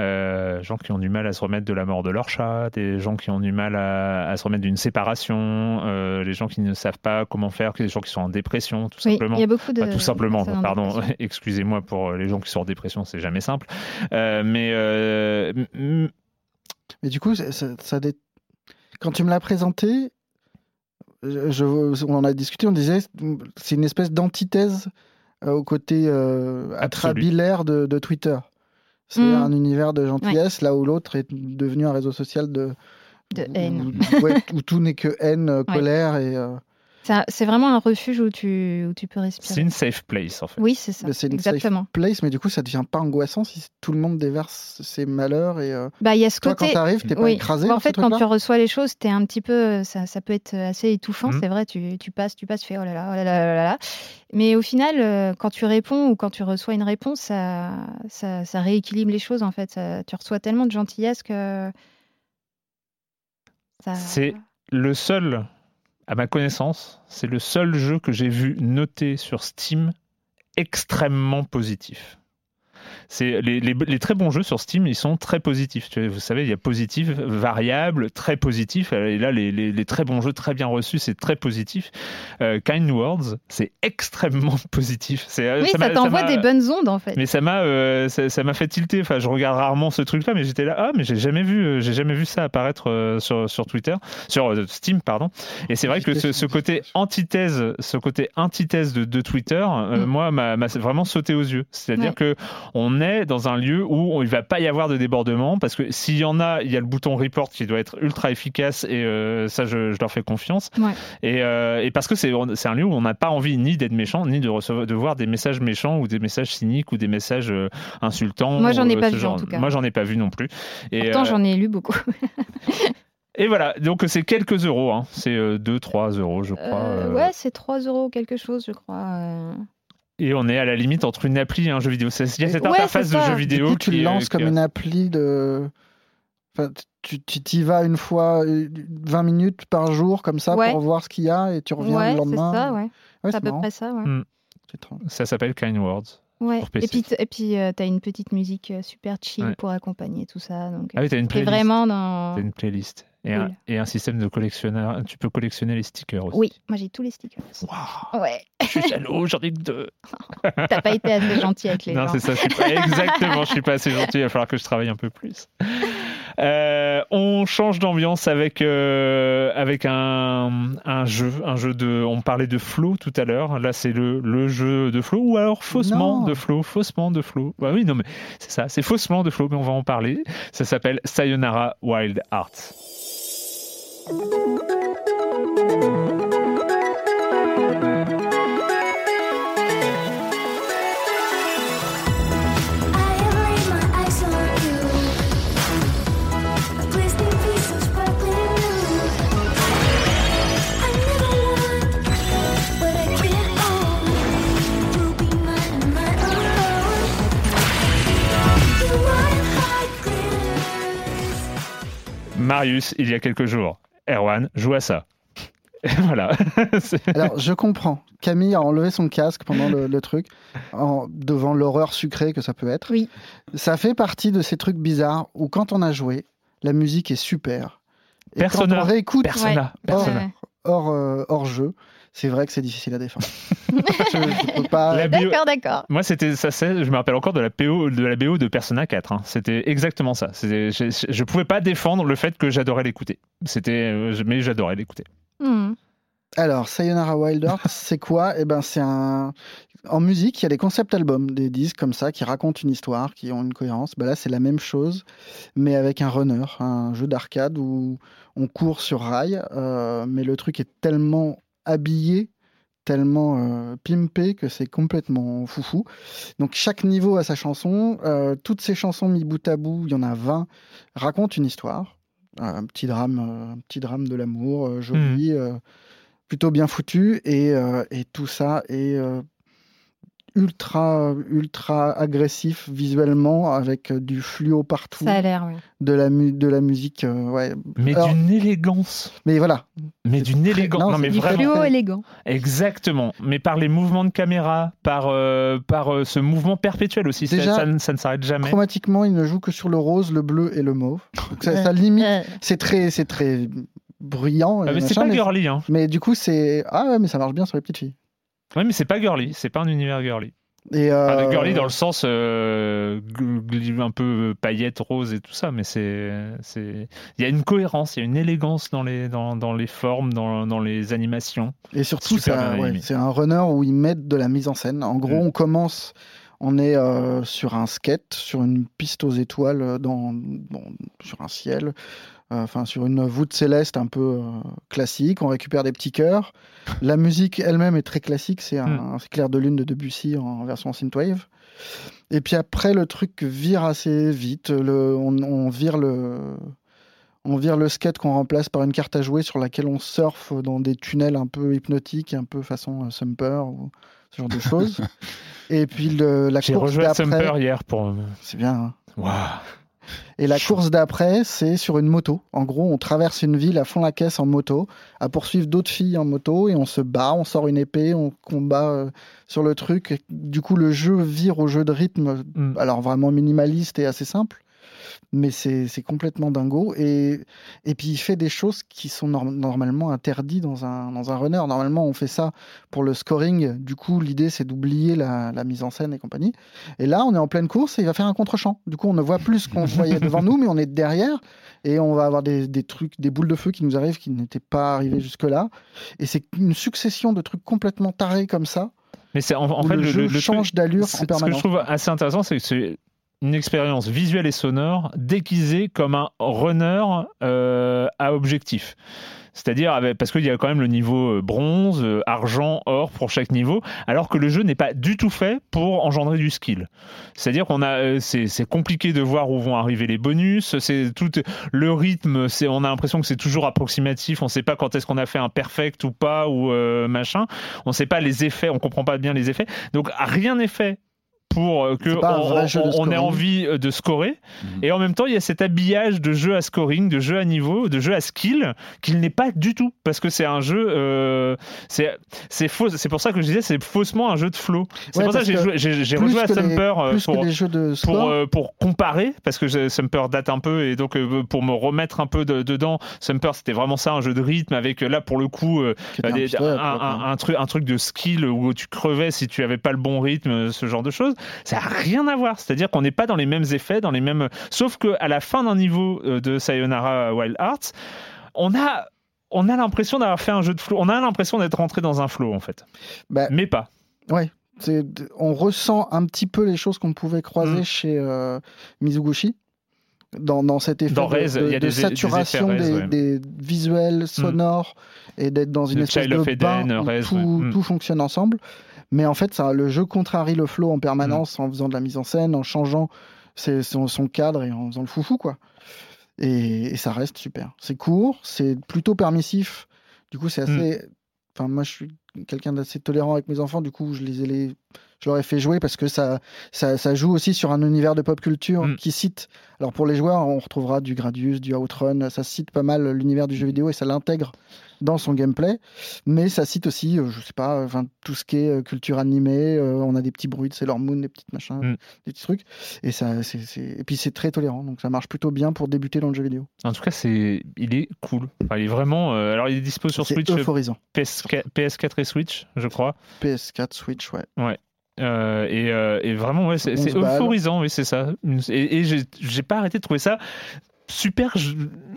euh, gens qui ont du mal à se remettre de la mort de leur chat, des gens qui ont du mal à, à se remettre d'une séparation, euh, les gens qui ne savent pas comment faire, des gens qui sont en dépression, tout Oui, simplement. il y a beaucoup de. Pas tout simplement, pardon, excusez-moi pour les gens qui sont en dépression, c'est jamais simple. Euh, mais euh, Mais du coup, ça, ça- ça quand tu me l'as présenté, je, on en a discuté, on disait c'est une espèce d'antithèse euh, au côté euh, atrabilaire de, de Twitter. C'est Mm. un univers de gentillesse, là où l'autre est devenu un réseau social de, De haine. où, ouais, où tout n'est que haine, euh, Ouais. colère et. euh, C'est vraiment un refuge où tu, où tu peux respirer. c'est une safe place en fait. Oui, c'est ça. c'est une Exactement. safe place, mais du coup, ça devient pas angoissant si tout le monde déverse ses malheurs et. euh, Bah, il y a ce Toi, côté. quand t'arrives, t'es pas Oui. écrasé Bah, en fait, quand tu reçois les choses, t'es un petit peu, ça, ça peut être assez étouffant, Mhm. c'est vrai. Tu, tu passes, tu passes, tu fais oh là là, oh là là, oh là là. Mais au final, euh, quand tu réponds ou quand tu reçois une réponse, ça, ça, ça rééquilibre les choses en fait. Ça- tu reçois tellement de gentillesse que. ça- C'est le seul, à ma connaissance, c'est le seul jeu que j'ai vu noté sur Steam extrêmement positif. C'est les, les- les très bons jeux sur Steam, ils sont très positifs. Vous savez, il y a positif, variable, très positif. Et là, les, très bons jeux, très bien reçus, c'est très positif. Euh, kind Words, c'est extrêmement positif. Euh, Oui, ça, t'envoie des bonnes ondes en fait. mais ça m'a euh, ça, m'a fait tilter. Enfin, je regarde rarement ce truc-là, mais j'étais là, ah, mais j'ai jamais vu, j'ai jamais vu ça apparaître sur, sur Twitter, sur Steam, pardon. Et c'est vrai que ce, ce côté antithèse, ce côté antithèse de, de Twitter, euh, Mm. moi, m'a m'a vraiment sauté aux yeux. C'est-à-dire Ouais. que on est dans un lieu où il va pas y avoir de débordement, parce que s'il y en a, il y a le bouton report qui doit être ultra efficace, et euh, ça, je, je leur fais confiance. Ouais. Et, euh, et parce que c'est un lieu où on n'a pas envie ni d'être méchant, ni de recevoir, de voir des messages méchants ou des messages cyniques ou des messages euh, insultants. Moi, j'en ai pas vu, en tout cas. Moi, j'en ai pas vu non plus. Et, Pourtant, j'en ai lu beaucoup. et voilà, donc c'est quelques euros, hein. c'est 2-3 euros, je crois. Euh, Ouais, c'est 3 euros quelque chose, je crois. Euh. Et on est à la limite entre une appli et un jeu vidéo. C'est- Il y a cette Ouais, interface de jeu vidéo Du coup, tu qui le est- lances qui comme une appli de. Enfin, tu t'y vas une fois, euh, 20 minutes par jour, comme ça, Ouais. pour voir ce qu'il y a, et tu reviens Ouais, le c'est lendemain. ça, ouais. Ouais, C'est à peu marrant. près ça. Mm. Étrange. Ça s'appelle Kind Words. Ouais. Pour PC. Et puis, et puis euh, t'as une petite musique euh, super chill Ouais. pour accompagner tout ça. Donc, Ah oui, t'as une t'es playlist. vraiment dans. T'as une playlist. Et, un, Cool. et un système de collectionneur. Tu peux collectionner les stickers aussi. Oui, moi j'ai tous les stickers. Waouh, Ouais, je suis jaloux, j'en ai deux. t'as pas été assez gentil avec les Non, gens. c'est ça, je suis pas... exactement, je suis pas assez gentil, il va falloir que je travaille un peu plus. Euh, on change d'ambiance avec, euh, avec un, un jeu, un jeu de. On parlait de flow tout à l'heure. Là, c'est le, le jeu de flow ou alors faussement Non. de flow, faussement de flow. Bah oui, non, mais c'est ça, c'est faussement de flow, mais on va en parler. Ça s'appelle Sayonara Wild Hearts. Marius il y a quelques jours. Erwan, joue à ça. Et voilà. Alors, je comprends. Camille a enlevé son casque pendant le, le truc, en- devant l'horreur sucrée que ça peut être. Oui. Ça fait partie de ces trucs bizarres où, quand on a joué, la musique est super. Et Persona. quand on réécoute Persona. Hors, euh, hors jeu, c'est vrai que c'est difficile à défendre. D'accord, d'accord. Moi, c'était ça. c'est- Je me rappelle encore de la PO, de la BO de Persona 4. hein. C'était exactement ça. C'était- Je, je, je pouvais pas défendre le fait que j'adorais l'écouter. C'était, euh, mais j'adorais l'écouter. Hmm. Alors, Sayonara Wild Hearts, c'est quoi? Eh ben, c'est un. En musique, il y a des concept albums, des disques comme ça qui racontent une histoire, qui ont une cohérence. Ben là, c'est la même chose, mais avec un runner, un jeu d'arcade où on court sur rail, euh, mais le truc est tellement habillé, tellement euh, pimpé que c'est complètement foufou. Donc, chaque niveau a sa chanson. Euh, toutes ces chansons mis bout à bout, il y en a 20, racontent une histoire. Un petit drame, euh, un petit drame de l'amour, euh, joli. euh, plutôt bien foutu et, euh, et tout ça est euh, ultra ultra agressif visuellement avec euh, du fluo partout Ça a l'air, oui. de la mu- de la musique euh, ouais Mais Alors- d'une élégance. mais voilà Mais d'une élégance. non, mais du vraiment. fluo élégant. Exactement. Mais par les mouvements de caméra, par, euh, par euh, ce mouvement perpétuel aussi. Ça- Déjà, ça, ne- ça ne s'arrête jamais. chromatiquement il ne joue que sur le rose le bleu et le mauve Donc ça, ça limite c'est très c'est très bruyant Ah, mais c'est pas girly. Hein. mais du coup c'est ah ouais mais ça marche bien sur les petites filles Ouais, mais c'est pas girly. C'est pas un univers girly. et Enfin, euh, de girly dans le sens euh, un peu paillettes, rose et tout ça, mais c'est, c'est, il y a une cohérence, il y a une élégance dans les, dans, dans les formes, dans, dans les animations. Et surtout, ouais, c'est un runner où ils mettent de la mise en scène. En gros, Mm. on commence, on est euh, sur un skate, sur une piste aux étoiles, euh, dans, bon, sur un ciel, euh, enfin sur une voûte céleste un peu euh, classique. On récupère des petits cœurs. La musique elle-même est très classique. C'est un, Mm. un clair de lune de Debussy en version synthwave. Et puis après, le truc vire assez vite. Le, on, on vire le. On vire le skate qu'on remplace par une carte à jouer sur laquelle on surfe dans des tunnels un peu hypnotiques, un peu façon euh, Sumper ou ce genre de choses. Et puis le, la J'ai course rejoué à d'après, Sumper hier pour. euh, c'est bien. hein. Waouh. Et la course d'après, c'est sur une moto. En gros, on traverse une ville à fond la caisse en moto, à poursuivre d'autres filles en moto, et on se bat, on sort une épée, on combat euh, sur le truc. Du coup, le jeu vire au jeu de rythme, Mm. alors vraiment minimaliste et assez simple, mais c'est complètement dingo. Et, et puis, il fait des choses qui sont norm- normalement interdites dans un, dans un runner. Normalement, on fait ça pour le scoring. Du coup, l'idée, c'est d'oublier la, la mise en scène et compagnie. Et là, on est en pleine course et il va faire un contre-champ. Du coup, on ne voit plus ce qu'on voyait devant nous, mais on est derrière et on va avoir des, des trucs, des boules de feu qui nous arrivent qui n'étaient pas arrivées jusque-là. Et c'est une succession de trucs complètement tarés comme ça. Mais c'est en, fait le, le, jeu le- change d'allure c'est- en Ce que je permanence. trouve assez intéressant, c'est que c'est une expérience visuelle et sonore déguisée comme un runner euh, à objectif. C'est-à-dire, parce qu'il y a quand même le niveau euh, bronze, euh, argent, or pour chaque niveau, alors que le jeu n'est pas du tout fait pour engendrer du skill. C'est-à-dire qu'on a, c'est compliqué de voir où vont arriver les bonus. C'est tout le rythme. C'est, on a l'impression que c'est toujours approximatif. On ne sait pas quand est-ce qu'on a fait un perfect ou pas ou machin. On ne sait pas les effets. On comprend pas bien les effets. Donc rien n'est fait pour euh, que on, ait scoring. envie euh, de scorer. Mhm. Et en même temps, il y a cet habillage de jeu à scoring, de jeu à niveau, de jeu à skill, qu'il n'est pas du tout. Parce que c'est un jeu. euh, c'est c'est faux. C'est pour ça que je disais, c'est faussement un jeu de flow. C'est Ouais, pour ça que j'ai rejoué à les- Sumper pour, de pour, euh, comparer, parce que Sumper date un peu, et donc euh, pour me remettre un peu de- dedans, Sumper c'était vraiment ça, un jeu de rythme, avec là pour le coup euh, des- un- un truc, un truc de skill où tu crevais si tu avais pas le bon rythme, ce genre de choses. Ça n'a rien à voir. C'est-à-dire qu'on n'est pas dans les mêmes effets, dans les mêmes. Sauf que à la fin d'un niveau euh, de Sayonara Wild Hearts, on a. On a l'impression d'avoir fait un jeu de flow. On a l'impression d'être rentré dans un flow en fait, Bah, mais pas. C'est- on ressent un petit peu les choses qu'on pouvait croiser Mm. chez euh, Mizuguchi. Dans, dans cet effet Dans de, Rez, de- il y a de des- des saturation des, Rez, ouais. des visuels sonores et d'être dans une Le espèce Child de bain Eden, où Rez, tout, ouais. Mm. tout fonctionne ensemble. Mais en fait, ça, le jeu contrarie le flow en permanence Mm. en faisant de la mise en scène, en changeant ses- son, son cadre et en faisant le foufou. Quoi. Et, et ça reste super. C'est court, c'est plutôt permissif. Du coup, c'est Mm. assez... Enfin, moi, je suis quelqu'un d'assez tolérant avec mes enfants. Du coup, je les ai les- je leur ai fait jouer parce que ça, ça, ça joue aussi sur un univers de pop culture Mm. qui cite. Alors pour les joueurs, on retrouvera du Gradius, du Outrun. Ça cite pas mal l'univers du jeu vidéo et ça l'intègre dans son gameplay. Mais ça cite aussi, euh, je sais pas, enfin, tout ce qui est euh, culture animée. euh, on a des petits bruits de Sailor Moon, des petites machins, Mm. des petits trucs. Et ça, c'est, c'est- et puis c'est très tolérant, donc ça marche plutôt bien pour débuter dans le jeu vidéo. En tout cas, c'est, il est cool. Enfin, il est vraiment. alors, il est dispo sur c'est Switch, euh, euphorisant. PS4, PS4 et Switch, je crois. PS4, Switch, ouais. Euh, et, euh, et vraiment, ouais, c'est, 11 c'est balles. euphorisant, oui, c'est ça. Et, et j'ai pas arrêté de trouver ça super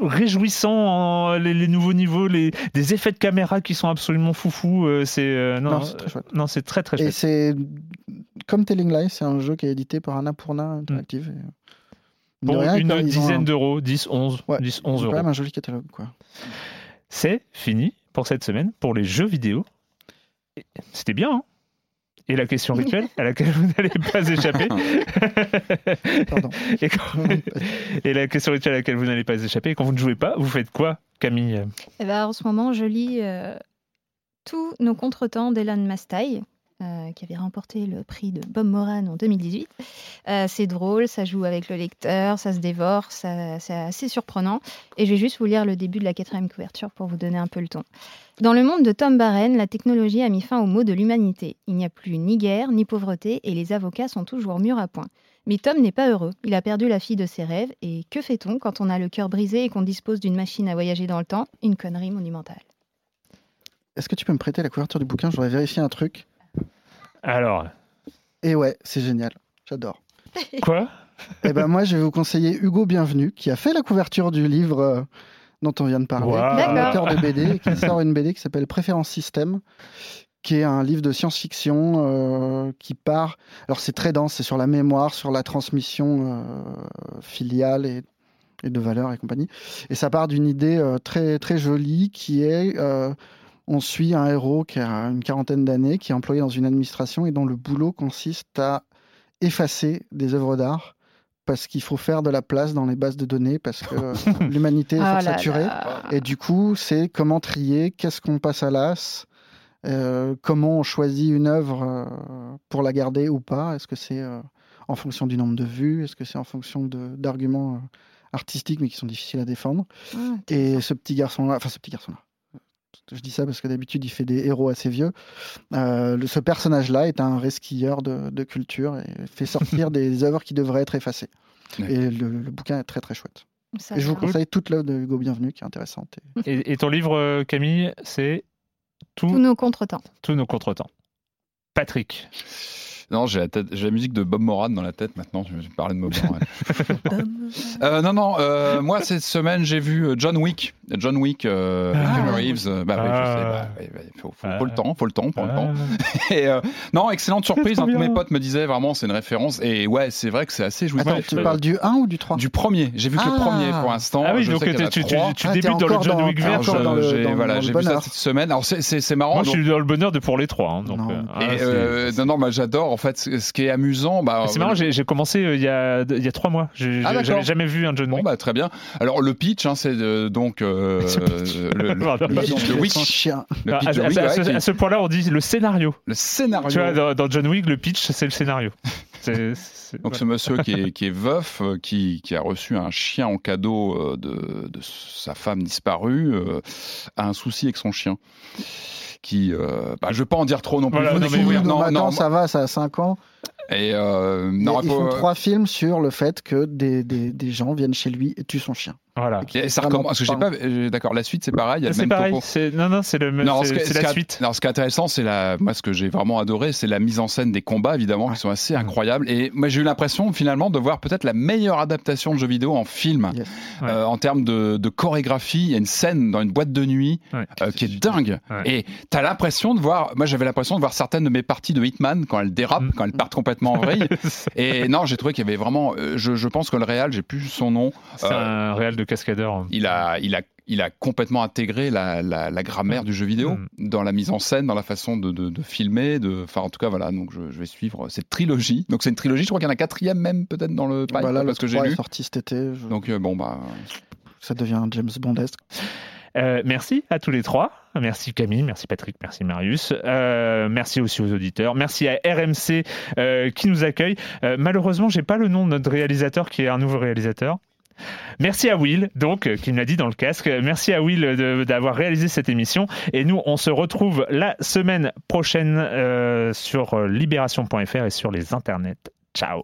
réjouissant, en- les, les nouveaux niveaux, les, des effets de caméra qui sont absolument foufou. euh, c'est, euh, non, Non, c'est très chouette. non, c'est très très Et chouette. c'est comme Telling Lies, c'est un jeu qui est édité par Annapurna Interactive. et, rien, une dizaine un- d'euros, 10, 11, Ouais, 10, ils ont 11 quand euros. même un joli catalogue, quoi. C'est fini pour cette semaine, pour les jeux vidéo. C'était bien, hein Et la question rituelle à laquelle vous n'allez pas échapper. Pardon. et, quand- et la question rituelle à laquelle vous n'allez pas échapper. Et quand vous ne jouez pas, vous faites quoi, Camille? Eh ben, en ce moment, je lis euh, tous nos contretemps d'Elan Mastai, euh, qui avait remporté le prix de Bob Moran en 2018. Euh, c'est drôle, ça joue avec le lecteur, ça se dévore, ça- c'est assez surprenant. Et je vais juste vous lire le début de la quatrième couverture pour vous donner un peu le ton. Dans le monde de Tom Barren, la technologie a mis fin aux maux de l'humanité. Il n'y a plus ni guerre, ni pauvreté, et les avocats sont toujours mûrs à point. Mais Tom n'est pas heureux. Il a perdu la fille de ses rêves. Et que fait-on quand on a le cœur brisé et qu'on dispose d'une machine à voyager dans le temps? Une connerie monumentale. Est-ce que tu peux me prêter la couverture du bouquin? Je voudrais vérifier un truc. Alors, Et ouais, c'est génial. J'adore. quoi? Eh ben moi, je vais vous conseiller Hugo Bienvenu, qui a fait la couverture du livre euh, dont on vient de parler, D'accord. auteur de BD, qui sort une BD qui s'appelle Préférence Système, qui est un livre de science-fiction euh, qui part. Alors c'est très dense, c'est sur la mémoire, sur la transmission euh, filiale et, et de valeurs et compagnie. Et ça part d'une idée euh, très très jolie qui est euh, on suit un héros qui a une quarantaine d'années, qui est employé dans une administration et dont le boulot consiste à effacer des œuvres d'art parce qu'il faut faire de la place dans les bases de données parce que l'humanité est Ah saturée. Et du coup, c'est comment trier, qu'est-ce qu'on passe à l'as, euh, comment on choisit une œuvre euh, pour la garder ou pas. Est-ce que c'est euh, en fonction du nombre de vues? Est-ce que c'est en fonction d'arguments euh, artistiques mais qui sont difficiles à défendre? Ah, Et ce petit garçon-là, enfin ce petit garçon-là, je dis ça parce que d'habitude il fait des héros assez vieux. Euh, le- ce personnage-là est un resquilleur de, de culture et fait sortir des œuvres qui devraient être effacées. Ouais. Et le, le bouquin est très très chouette. Ça Et je vous conseille toute l'œuvre de Hugo Bienvenu qui est intéressante. Et- et, et ton livre, euh, Camille, c'est Tous nos contretemps. tous nos contretemps. Patrick. Non, j'ai la, tête- j'ai la musique de Bob Moran dans la tête maintenant. Je vais parler de Bob Moran. Euh, non, non, euh, moi cette semaine j'ai vu euh, John Wick. John Wick, euh, Ah. Keanu Reeves. euh, Bah, oui, je Ah. sais, bah, faut, faut- Ah. faut le temps, faut le temps, faut le temps. Ah. Et, euh, non, excellente surprise. hein, tous mes potes me disaient vraiment c'est une référence. Et ouais, c'est vrai que c'est assez jouissif. Attends, tu parles du 1 ou du 3 Du premier, j'ai vu que le premier pour l'instant. Ah oui, je donc sais tu, tu, Ah, débutes dans le John Wick vert. le- voilà, j'ai le vu ça cette semaine. Alors c'est- c'est c'est marrant. Moi, je suis dans le bonheur de pour les trois. hein, Non. et, non, bah, j'adore. En fait, ce qui est amusant, bah, c'est marrant, j'ai j'ai commencé euh, il y, a, il y a trois mois. J'ai- Ah. J'avais jamais vu un John Bon Wick. bah très bien. Alors le pitch, hein, c'est euh, donc euh, le, le- le pitch de Wick. son chien. Le Ah, pitch à, de à- Wick, à ouais, ce, qui- à ce point-là, on dit le scénario. le scénario. Tu vois, dans, dans John Wick, le pitch, c'est le scénario. C'est- c'est- Donc ce monsieur qui est, qui est veuf, euh, qui, qui a reçu un chien en cadeau euh, de, de sa femme disparue, euh, a un souci avec son chien. Qui, euh, bah, je vais pas en dire trop non plus. Voilà, non, mais découvrir. non, ça va, ça a 5 ans. Et euh, non, ils faut- font trois films sur le fait que des, des, des gens viennent chez lui et tuent son chien. Voilà. Et ça recommence. Parce que j'ai pas. euh, D'accord, la suite c'est pareil. Il y a le C'est même pareil. topo. Non, non, c'est le même. Non, c'est- ce la suite. Alors, ce qui est intéressant, c'est la, moi, ce que j'ai vraiment adoré, c'est la mise en scène des combats, évidemment, qui sont assez incroyables. Et moi, j'ai eu l'impression, finalement, de voir peut-être la meilleure adaptation de jeux vidéo en film. Yes. Ouais. Euh, en termes de, de chorégraphie, il y a une scène dans une boîte de nuit Ouais. euh, qui est dingue. Ouais. Et t'as l'impression de voir, moi, j'avais l'impression de voir certaines de mes parties de Hitman quand elles dérapent, Mm. quand elles partent complètement en vrille. Et non, j'ai trouvé qu'il y avait vraiment, je, je pense que le réal, j'ai plus son nom. C'est Euh, un réel de cascadeur. il a, il a, il a complètement intégré la, la, la grammaire du jeu vidéo Mm. dans la mise en scène, dans la façon de, de, de filmer, de, enfin en tout cas voilà. Donc je, je vais suivre cette trilogie. Donc c'est une trilogie. Je crois qu'il y en a quatrième même peut-être dans le pipe Voilà, le parce que j'ai 3 est lu. sorti cet été. je- Donc euh, bon bah Ça devient James Bondesque. Euh, merci à tous les trois. Merci Camille, merci Patrick, merci Marius. Euh, merci aussi aux auditeurs. Merci à RMC euh, qui nous accueille. Euh, malheureusement, j'ai pas le nom de notre réalisateur qui est un nouveau réalisateur. Merci à Will, donc, euh, qui me l'a dit dans le casque. Merci à Will euh, d'avoir réalisé cette émission. Et nous, on se retrouve la semaine prochaine euh, sur libération.fr et sur les internets. Ciao.